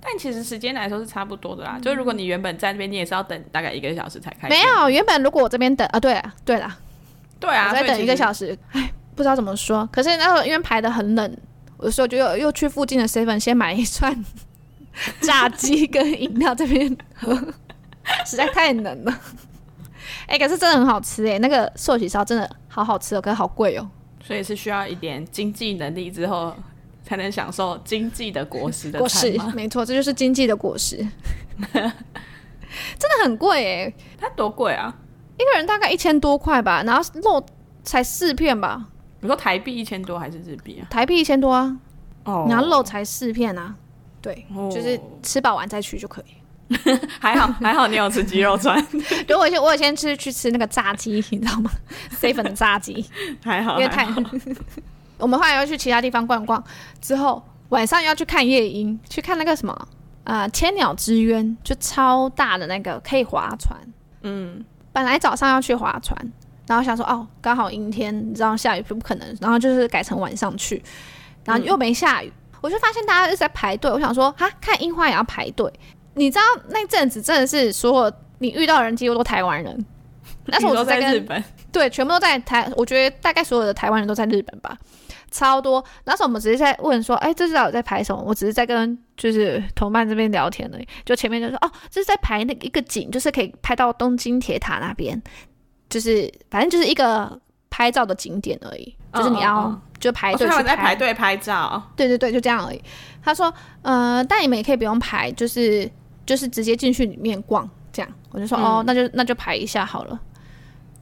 但其实时间来说是差不多的啦。嗯、就如果你原本在那边，你也是要等大概一个小时才开。没有，原本如果我这边等啊，对啊，对啦，对啊，我在等一个小时。哎，不知道怎么说。可是那时候因为排的很冷，有时候就又又去附近的 seven 先买一串 *laughs* 炸鸡跟饮料这边喝，实在太冷了。哎、欸，可是真的很好吃哎、欸，那个寿喜烧真的好好吃哦，可是好贵哦，所以是需要一点经济能力之后才能享受经济的果实的果实，没错，这就是经济的果实，*laughs* 真的很贵哎、欸，它多贵啊？一一个人大概一千多块吧，然后肉才四片吧。你说台币一千多还是日币啊？台币一千多啊。哦，然后肉才四片啊。对，哦、就是吃饱完再去就可以。还 *laughs* 好还好，*laughs* 你有吃鸡肉串。*laughs* 如果我先我先吃去吃那个炸鸡，你知道吗？seven 的炸鸡还好，因为太。我们后来要去其他地方逛逛，之后晚上要去看夜莺，去看那个什么啊，千鸟之渊，就超大的那个可以划船。嗯，本来早上要去划船，然后想说哦，刚好阴天，你知道下雨不可能，然后就是改成晚上去，然后又没下雨，嗯、我就发现大家一直在排队。我想说哈，看樱花也要排队。你知道那阵子真的是所有你遇到的人几乎都台湾人，那时候我都在日本，对，全部都在台。我觉得大概所有的台湾人都在日本吧，超多。那时候我们只是在问说，哎、欸，这是到底在排什么？我只是在跟就是同伴这边聊天而已。就前面就说，哦，这是在排那一个景，就是可以拍到东京铁塔那边，就是反正就是一个拍照的景点而已。就是你要就排队，他们在排队拍照。对对对，就这样而已。他说，呃，但你们也可以不用排，就是。就是直接进去里面逛，这样我就说、嗯、哦，那就那就排一下好了。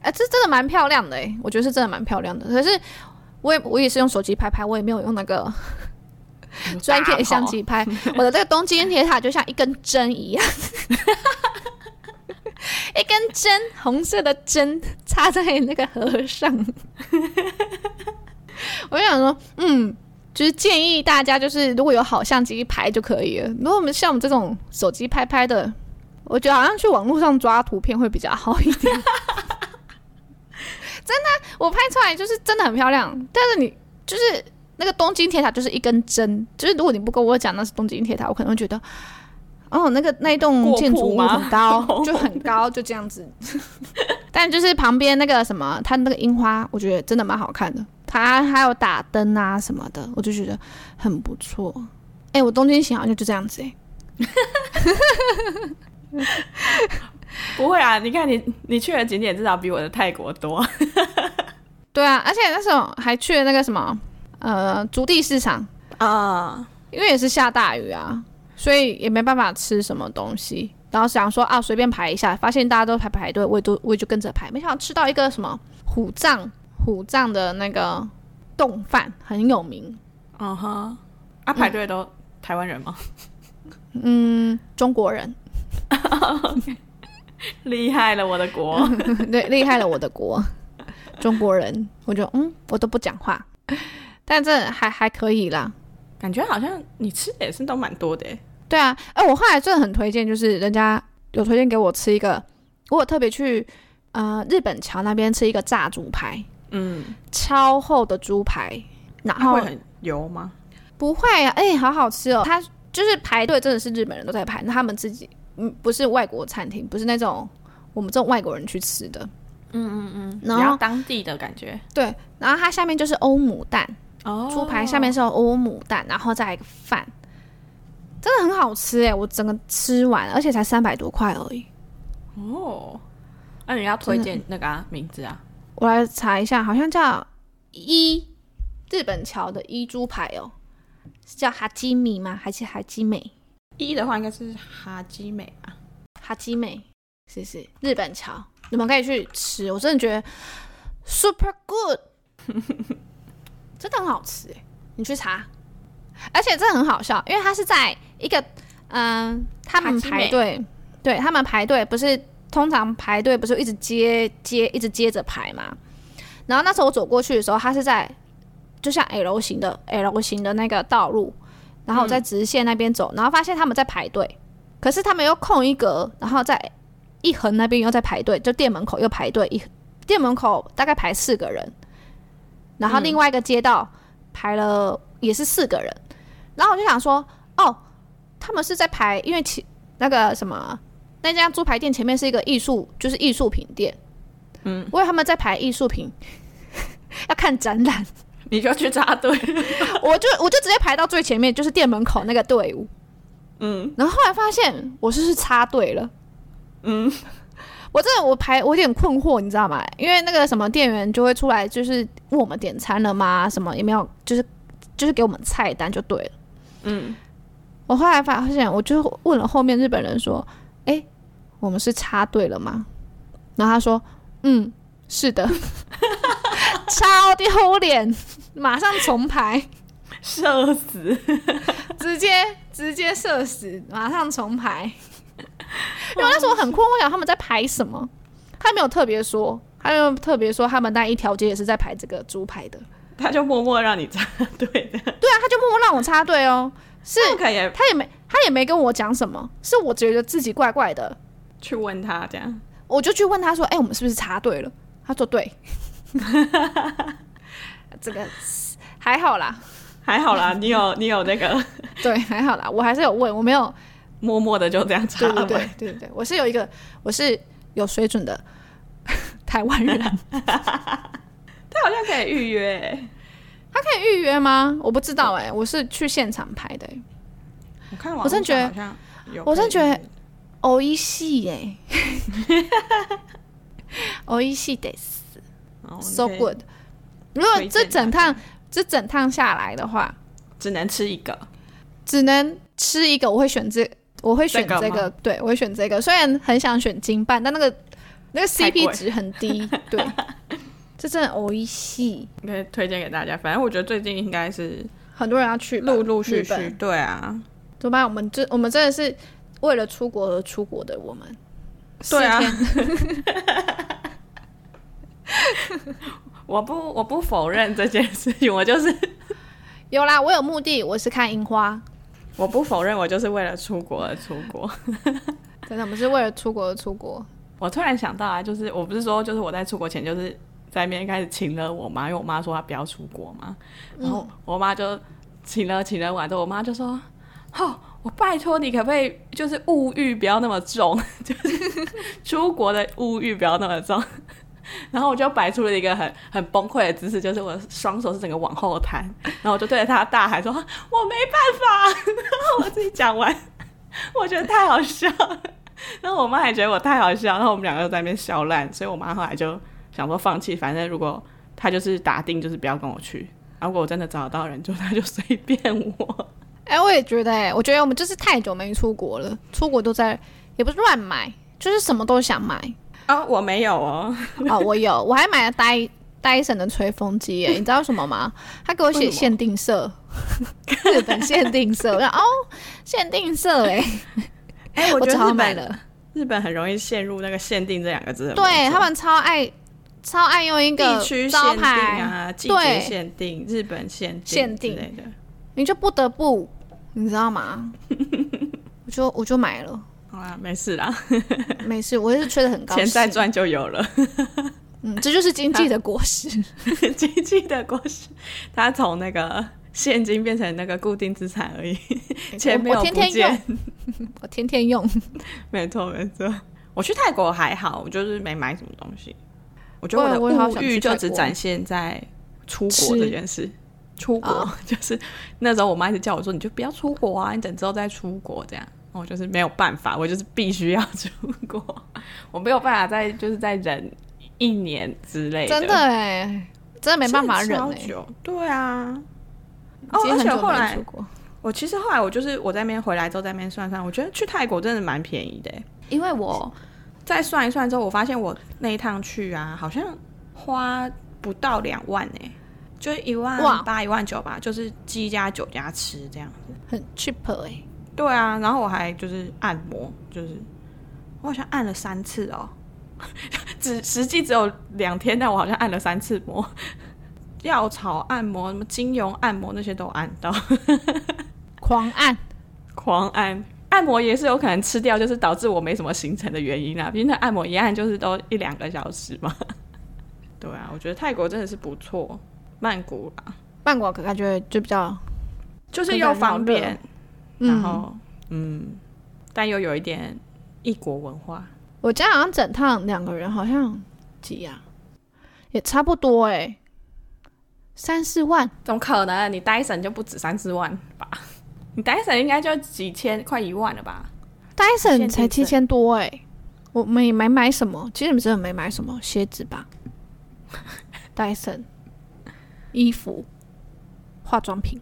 哎、欸，这真的蛮漂亮的哎，我觉得是真的蛮漂亮的。可是我也我也是用手机拍拍，我也没有用那个 *laughs* 专业相机拍。*laughs* 我的这个东京铁塔就像一根针一样，*laughs* 一根针，红色的针插在那个河上。我就想说，嗯。就是建议大家，就是如果有好相机拍就可以了。如果我们像我们这种手机拍拍的，我觉得好像去网络上抓图片会比较好一点。*laughs* 真的，我拍出来就是真的很漂亮。但是你就是那个东京铁塔就是一根针，就是如果你不跟我讲那是东京铁塔，我可能会觉得哦，那个那一栋建筑物很高，就很高，就这样子。*laughs* 但就是旁边那个什么，它那个樱花，我觉得真的蛮好看的。它还有打灯啊什么的，我就觉得很不错。哎、欸，我东京行好像就这样子哎、欸。不会啊，你看你你去的景点至少比我的泰国多。对啊，而且那时候还去了那个什么呃竹地市场啊，uh. 因为也是下大雨啊，所以也没办法吃什么东西。然后想说啊，随便排一下，发现大家都排排队，我也都我也就跟着排。没想到吃到一个什么虎杖。虎杖的那个冻饭很有名，嗯哼，啊，排队都台湾人吗？嗯，中国人，*laughs* 厉害了我的国，*laughs* 对，厉害了我的国，中国人，我就嗯，我都不讲话，但这还还可以啦，感觉好像你吃的也是都蛮多的，对啊，哎，我后来真的很推荐，就是人家有推荐给我吃一个，我有特别去呃日本桥那边吃一个炸猪排。嗯，超厚的猪排，然后会很油吗？不会啊，哎、欸，好好吃哦。它就是排队，真的是日本人都在排，那他们自己嗯，不是外国餐厅，不是那种我们这种外国人去吃的。嗯嗯嗯，然后当地的感觉。对，然后它下面就是欧姆蛋，哦，猪排下面是欧姆蛋，然后再一个饭，真的很好吃哎，我整个吃完，而且才三百多块而已。哦，那你要推荐那个、啊、名字啊？我来查一下，好像叫一日本桥的一猪排哦，是叫哈基米吗？还是哈基美？一的话应该是哈基美吧？哈基美，是是日本桥，你们可以去吃，我真的觉得 super good，*laughs* 真的很好吃哎，你去查，而且这很好笑，因为它是在一个嗯、呃，他们排队，对他们排队不是。通常排队不是一直接接一直接着排嘛？然后那时候我走过去的时候，它是在就像 L 型的 L 型的那个道路，然后我在直线那边走，然后发现他们在排队，可是他们又空一格，然后在一横那边又在排队，就店门口又排队，一店门口大概排四个人，然后另外一个街道排了也是四个人，然后我就想说，哦，他们是在排，因为其那个什么。那家猪排店前面是一个艺术，就是艺术品店。嗯，因为他们在排艺术品，*laughs* 要看展览，你就要去插队。*laughs* 我就我就直接排到最前面，就是店门口那个队伍。嗯，然后后来发现我是是插队了。嗯，*laughs* 我真的我排我有点困惑，你知道吗？因为那个什么店员就会出来，就是问我们点餐了吗？什么有没有，就是就是给我们菜单就对了。嗯，我后来发现，我就问了后面日本人说。哎，我们是插队了吗？然后他说，嗯，是的，*laughs* 超丢脸，马上重排，社死，直接直接社死，马上重排。因为那时候很困惑，我想他们在排什么？他没有特别说，他没有特别说他们那一条街也是在排这个猪排的，他就默默让你插队的。对啊，他就默默让我插队哦。是，他也他也没他也没跟我讲什么，是我觉得自己怪怪的，去问他这样，我就去问他说：“哎、欸，我们是不是插队了？”他说：“对。*laughs* ”这个还好啦，还好啦，你有你有那个 *laughs* 对，还好啦，我还是有问，我没有。默默的就这样插了，对对对对对，我是有一个，我是有水准的台湾人。*laughs* 他好像可以预约，他可以预约吗？我不知道哎、欸，我是去现场排的、欸。我看我真觉得，我真觉得偶一系哎，*laughs* 偶一系得死，so good。如果这整趟这整趟下来的话，只能吃一个，只能吃一个，我会选这。我会选这个，这个对，我会选这个。虽然很想选金办，但那个那个 CP 值很低。对，*laughs* 这真的偶一系，可以推荐给大家。反正我觉得最近应该是很多人要去，陆陆续续。对啊，怎么办？我们这我们真的是为了出国而出国的。我们对啊，我不我不否认这件事情，我就是 *laughs* 有啦，我有目的，我是看樱花。我不否认，我就是为了出国而出国。*laughs* 真的，我们是为了出国而出国。我突然想到啊，就是我不是说，就是我在出国前，就是在那边开始请了我妈，因为我妈说她不要出国嘛。然后我妈就请了请了完之后，我妈就说：“哦，我拜托你，可不可以就是物欲不要那么重，*laughs* 就是出国的物欲不要那么重。”然后我就摆出了一个很很崩溃的姿势，就是我双手是整个往后弹，然后我就对着他大喊说：“我没办法。”然后我自己讲完，我觉得太好笑了。然后我妈也觉得我太好笑，然后我们两个就在那边笑烂。所以我妈后来就想说放弃，反正如果他就是打定就是不要跟我去，如果我真的找得到人，就 *laughs* 他就随便我。哎、欸，我也觉得、欸，哎，我觉得我们就是太久没出国了，出国都在也不是乱买，就是什么都想买。哦，我没有哦。哦，我有，我还买了戴戴森的吹风机耶。你知道什么吗？他给我写限定色，日本限定色。我说哦，限定色哎。哎、欸，我觉得日本日本很容易陷入那个限定这两个字。对他们超爱超爱用一个地区限定啊，季节限定、日本限定限定之类的，你就不得不，你知道吗？*laughs* 我就我就买了。好啦，没事啦，没事，我也是吹的很高兴，钱再赚就有了。*laughs* 嗯，这就是经济的果实，*laughs* 经济的果实，它从那个现金变成那个固定资产而已，钱没有不见。我天天用，我天天用，没错没错。我去泰国还好，我就是没买什么东西。我觉得我的物欲就只展现在出国这件事。出国、哦、*laughs* 就是那时候，我妈一直叫我说：“你就不要出国啊，你等之后再出国这样。”我就是没有办法，我就是必须要 *laughs* 出国，我没有办法再就是再忍一年之类的。真的哎，真的没办法忍哎。对啊。哦，而且后来我其实后来我就是我在那边回来之后在那边算算，我觉得去泰国真的蛮便宜的，因为我再算一算之后，我发现我那一趟去啊，好像花不到两万哎，就一万八一万九吧，就是鸡加酒加吃这样子，很 cheap 哎。对啊，然后我还就是按摩，就是我好像按了三次哦，*laughs* 只实际只有两天，但我好像按了三次摩，*laughs* 药草按摩、什么精油按摩那些都按到，*laughs* 狂按，狂按，按摩也是有可能吃掉，就是导致我没什么行程的原因啊。毕竟那按摩一按就是都一两个小时嘛。对啊，我觉得泰国真的是不错，曼谷啊，曼谷感觉就比较就是又方便。然后，嗯，嗯，但又有一点异国文化。我家好像整趟两个人好像几呀、啊，也差不多哎、欸，三四万？怎么可能？你戴森就不止三四万吧？你戴森应该就几千，快一万了吧？戴森才七千多哎、欸，我没没买什么，其实你们真的没买什么鞋子吧？*laughs* 戴森衣服、化妆品。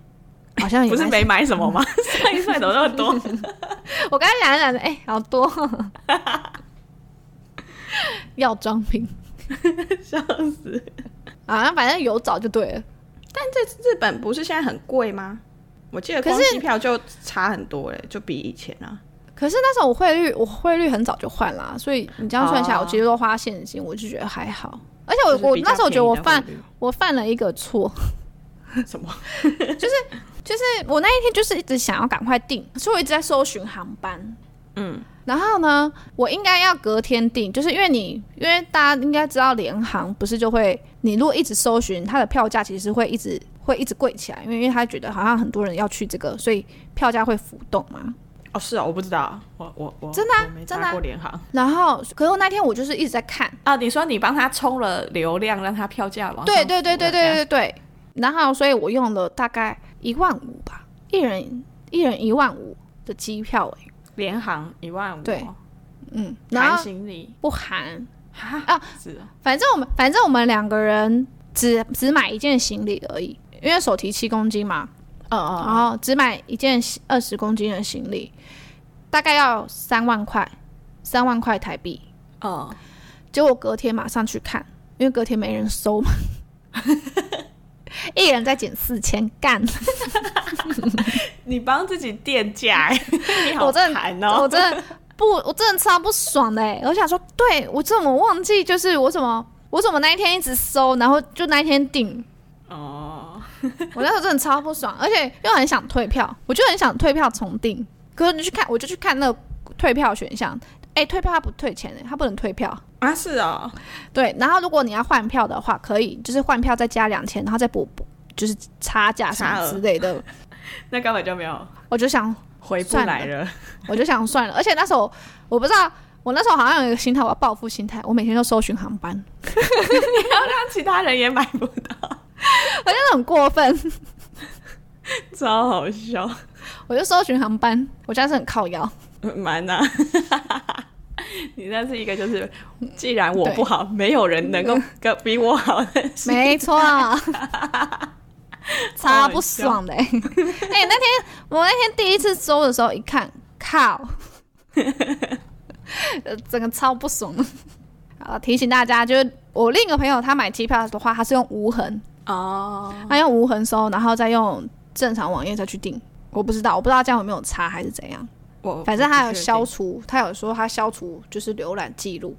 好像也不是没买什么吗？*laughs* 算一算怎么那么多？*laughs* 我刚才想着想着，哎、欸，好多药妆品，笑死！啊，反正有找就对了。但这日本不是现在很贵吗？我记得可是机票就差很多嘞，就比以前啊。可是那时候我汇率，我汇率很早就换啦，所以你这样算下来，我其实都花现金，我就觉得还好。而且我我那时候我觉得我犯我犯了一个错，*laughs* 什么？*laughs* 就是就是我那一天就是一直想要赶快订，所以我一直在搜寻航班。嗯，然后呢，我应该要隔天订，就是因为你因为大家应该知道联航不是就会，你如果一直搜寻它的票价，其实会一直会一直贵起来，因为因为他觉得好像很多人要去这个，所以票价会浮动嘛。哦，是啊，我不知道，我我我真的、啊、真的过联航。然后，可是我那天我就是一直在看啊，你说你帮他充了流量，让他票价往上。对对对对对对对。然后，所以我用了大概一万五吧，一人一人一万五的机票联航一万五。对，嗯，含行李不含啊？啊，是啊。反正我们反正我们两个人只只买一件行李而已，因为手提七公斤嘛。嗯嗯，然后只买一件二十公斤的行李，大概要三万块，三万块台币。嗯，结果隔天马上去看，因为隔天没人收嘛，*laughs* 一人再减四千，干！*laughs* 你帮自己垫价，*laughs* 你好惨哦！我真的不，我真的超不爽的哎！我想说，对我怎么忘记？就是我怎么我怎么那一天一直收，然后就那一天订哦。*laughs* 我那时候真的超不爽，而且又很想退票，我就很想退票重订。可是你去看，我就去看那个退票选项，哎、欸，退票他不退钱，他不能退票啊？是啊、哦，对。然后如果你要换票的话，可以就是换票再加两千，然后再补补，就是差价什么之类的。*laughs* 那根本就没有，我就想回不来了，我就想算了。而且那时候我不知道，我那时候好像有一个心态，我要报复心态，我每天都搜寻航班，*laughs* 你要让其他人也买不到。*laughs* 我真的很过分，超好笑。我就搜寻航班，我家是很靠腰，蛮呐、啊。*laughs* 你那是一个，就是既然我不好，没有人能够比我好的。没错，*laughs* 超不爽的。哎、欸，那天我那天第一次收的时候，一看，靠，*laughs* 整个超不爽。好，提醒大家，就是我另一个朋友他买机票的话，他是用无痕。哦，他用无痕收，然后再用正常网页再去订。我不知道，我不知道这样有没有差还是怎样。我反正他有消除，他有说他消除就是浏览记录。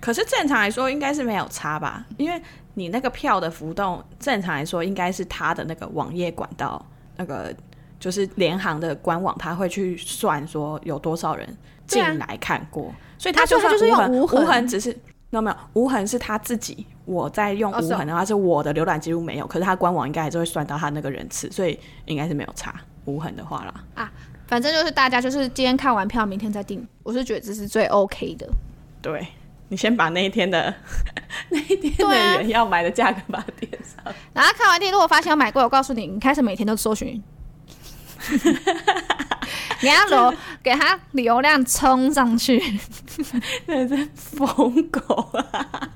可是正常来说应该是没有差吧？因为你那个票的浮动，正常来说应该是他的那个网页管道，那个就是联行的官网，他会去算说有多少人进来看过，啊、所以他就算无痕，他就是用无痕，无痕只是。没有没有，无痕是他自己。我在用无痕的话，是我的浏览记录没有，可是他官网应该还是会算到他那个人次，所以应该是没有差。无痕的话啦，啊，反正就是大家就是今天看完票，明天再订。我是觉得这是最 OK 的。对，你先把那一天的 *laughs* 那一天的人要买的价格把它点上，啊，然后看完店如果发现要买贵，我告诉你，你开始每天都搜寻。你要 *laughs* 给给他流量冲上去，真的是疯狗啊！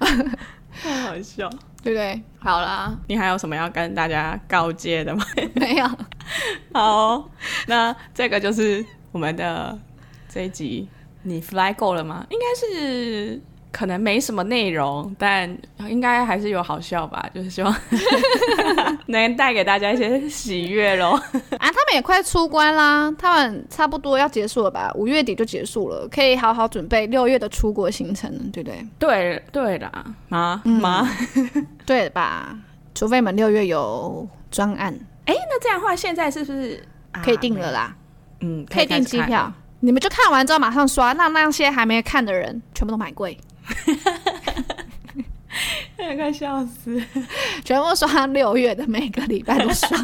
*laughs* 太好笑，对不对？好啦，你还有什么要跟大家告诫的吗？*laughs* 没有。好，那这个就是我们的这一集。你 fly 够了吗？应该是。可能没什么内容，但应该还是有好笑吧。就是希望 *laughs* 能带给大家一些喜悦喽。啊，他们也快出关啦，他们差不多要结束了吧？五月底就结束了，可以好好准备六月的出国行程，对不对？对对啦，妈妈，嗯、*laughs* 对吧？除非你们六月有专案。哎，那这样的话，现在是不是可以订了啦？啊、嗯，可以订机票。你们就看完之后马上刷，让那些还没看的人全部都买贵。*laughs* 快笑死！全部刷六月的，每个礼拜都刷，*laughs*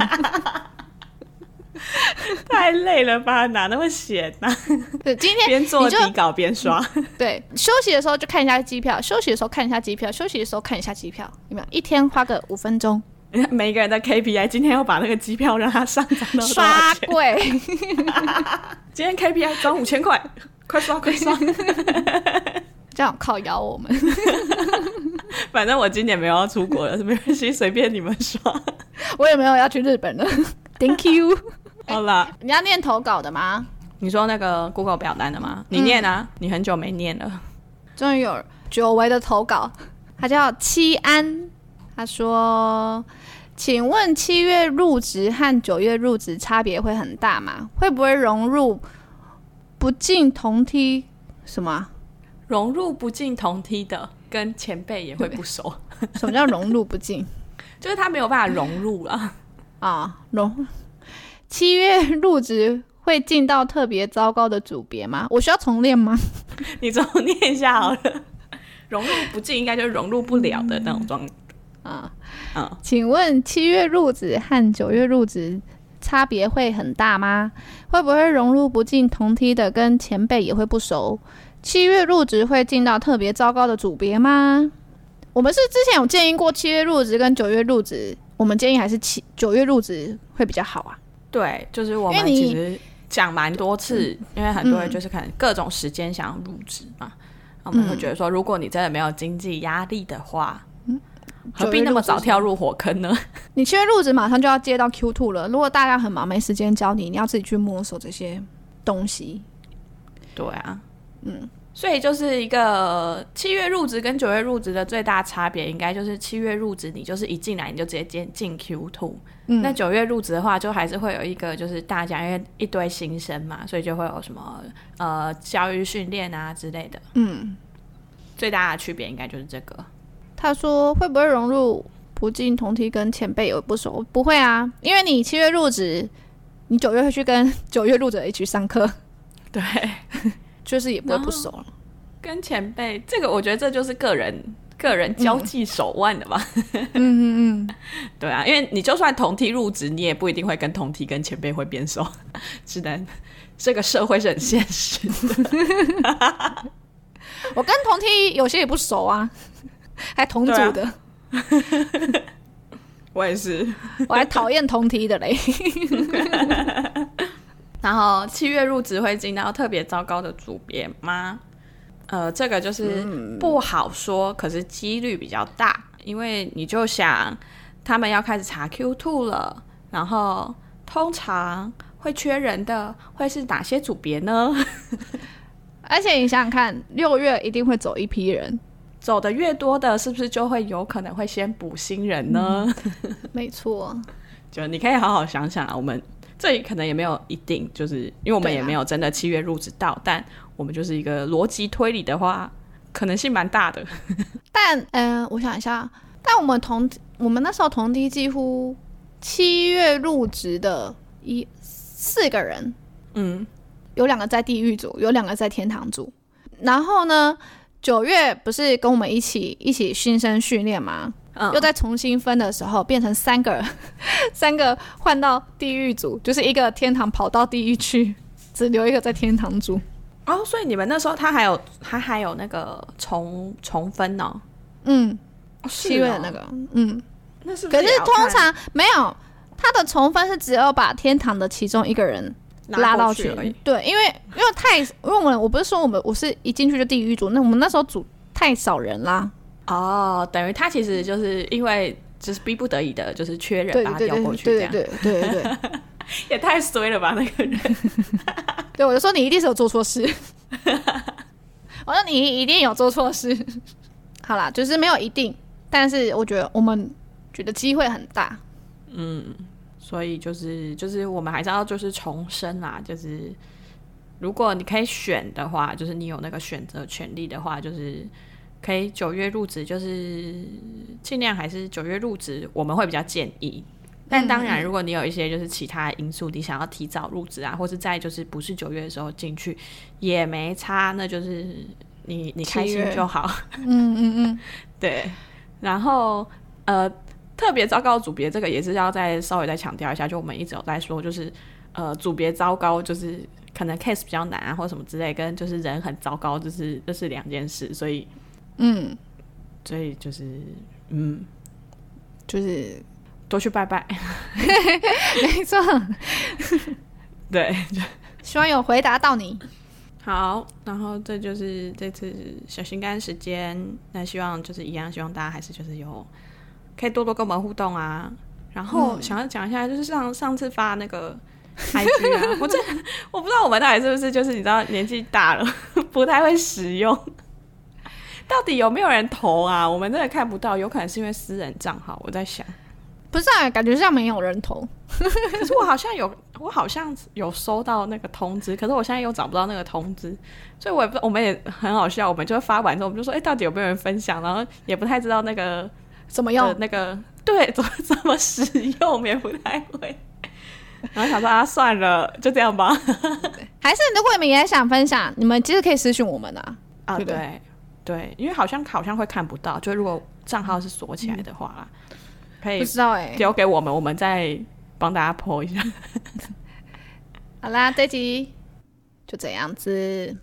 太累了吧？哪那么闲呢、啊？对，今天边做底稿边刷。*laughs* 对，休息的时候就看一下机票，休息的时候看一下机票，休息的时候看一下机票，有没有？一天花个五分钟。每个人的 KPI，今天要把那个机票让它上涨到刷贵。今天 KPI 涨五千块，快刷快刷！这样靠咬我们，*laughs* 反正我今年没有要出国了，没关系，随便你们刷。*laughs* 我也没有要去日本了，*laughs* Thank you。好啦，你要念投稿的吗？你说那个 Google 表单的吗？你念啊，嗯、你很久没念了。终于有久违的投稿，他叫七安，他说：“请问七月入职和九月入职差别会很大吗？会不会融入不进同梯？什么？融入不进同梯的，跟前辈也会不熟。*laughs* 什么叫融入不进？*laughs* 就是他没有办法融入了 *laughs* 啊，融。七月入职。”会进到特别糟糕的组别吗？我需要重练吗？你重练一下好了。融入不进，应该就是融入不了的那种状态。啊啊，请问七月入职和九月入职差别会很大吗？会不会融入不进同梯的，跟前辈也会不熟？七月入职会进到特别糟糕的组别吗？我们是之前有建议过七月入职跟九月入职，我们建议还是七九月入职会比较好啊。对，就是我们其实。讲蛮多次，因为很多人就是可能各种时间想要入职嘛，嗯、我们会觉得说，如果你真的没有经济压力的话，嗯，何必那么早跳入火坑呢？你七月入职马上就要接到 Q two 了，如果大家很忙没时间教你，你要自己去摸索这些东西。对啊，嗯。所以就是一个七月入职跟九月入职的最大差别，应该就是七月入职，你就是一进来你就直接进进 Q two。嗯，那九月入职的话，就还是会有一个就是大家因为一堆新生嘛，所以就会有什么呃教育训练啊之类的。嗯，最大的区别应该就是这个。他说会不会融入不进同梯跟前辈有不熟？不会啊，因为你七月入职，你九月会去跟九月入职一起上课。对。*laughs* 就是也不会不熟了，跟前辈这个，我觉得这就是个人个人交际手腕的吧。*laughs* 嗯嗯嗯，对啊，因为你就算同梯入职，你也不一定会跟同梯跟前辈会变熟，*laughs* 只能这个社会是很现实的。*laughs* 我跟同梯有些也不熟啊，还同组的。啊、我也是，我还讨厌同梯的嘞。然后七月入职会进到特别糟糕的组别吗？呃，这个就是不好说，嗯、可是几率比较大，因为你就想他们要开始查 Q2 了，然后通常会缺人的会是哪些组别呢？*laughs* 而且你想想看，六月一定会走一批人，走的越多的，是不是就会有可能会先补新人呢？嗯、没错，*laughs* 就你可以好好想想啊，我们。这可能也没有一定，就是因为我们也没有真的七月入职到，啊、但我们就是一个逻辑推理的话，可能性蛮大的。*laughs* 但嗯、呃，我想一下，但我们同我们那时候同梯几乎七月入职的一四个人，嗯，有两个在地狱组，有两个在天堂组。然后呢，九月不是跟我们一起一起新生训练吗？嗯、又再重新分的时候，变成三个人，*laughs* 三个换到地狱组，就是一个天堂跑到地狱去，只留一个在天堂组。哦，所以你们那时候他还有他还有那个重重分呢、哦？嗯，哦、七月的那个，嗯，那是，是可是通常没有他的重分是只有把天堂的其中一个人拉到去，去对，因为因为太因为我们我不是说我们我是一进去就地狱组，那我们那时候组太少人啦。哦，等于他其实就是因为就是逼不得已的，就是缺人把他调过去这样，对对对，对，对 *laughs* 也太衰了吧那个人。*laughs* 对，我就说你一定是有做错事。*laughs* 我说你一定有做错事。好啦，就是没有一定，但是我觉得我们觉得机会很大。嗯，所以就是就是我们还是要就是重申啦，就是如果你可以选的话，就是你有那个选择权利的话，就是。可以九月入职，就是尽量还是九月入职，我们会比较建议。但当然，如果你有一些就是其他因素，你想要提早入职啊，或是在就是不是九月的时候进去也没差，那就是你你开心就好。嗯嗯嗯，对。然后呃，特别糟糕的组别，这个也是要再稍微再强调一下，就我们一直有在说，就是呃组别糟糕，就是可能 case 比较难啊，或什么之类，跟就是人很糟糕，就是这是两件事，所以。嗯，所以就是，嗯，就是多去拜拜，*laughs* 没错，*laughs* 对，希望有回答到你。好，然后这就是这次小心肝时间，那希望就是一样，希望大家还是就是有可以多多跟我们互动啊。然后想要讲一下，就是上上次发那个 *laughs* IG 啊，我这我不知道我们到底是不是就是你知道年纪大了，不太会使用。到底有没有人投啊？我们真的看不到，有可能是因为私人账号。我在想，不是啊，感觉像没有人投。可是我好像有，我好像有收到那个通知，可是我现在又找不到那个通知，所以我也不，我们也很好笑。我们就发完之后，我们就说，哎、欸，到底有没有人分享？然后也不太知道那个怎么用，那个对，怎么怎么使用，我们也不太会。*laughs* 然后想说啊，算了，就这样吧。还是如果你们也想分享，你们其实可以私讯我们啊。啊，对对，对，因为好像好像会看不到，就如果账号是锁起来的话，嗯、可以不知道哎，丢给我们，我们再帮大家 po 一下。*laughs* 好啦，这集就这样子。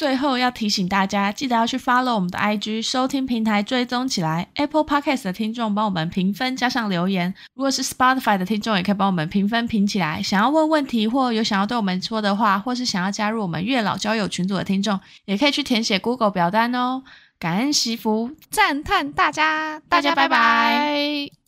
最后要提醒大家，记得要去 follow 我们的 IG，收听平台追踪起来。Apple Podcast 的听众帮我们评分加上留言，如果是 Spotify 的听众，也可以帮我们评分评起来。想要问问题或有想要对我们说的话，或是想要加入我们月老交友群组的听众，也可以去填写 Google 表单哦。感恩惜福，赞叹大家，大家拜拜。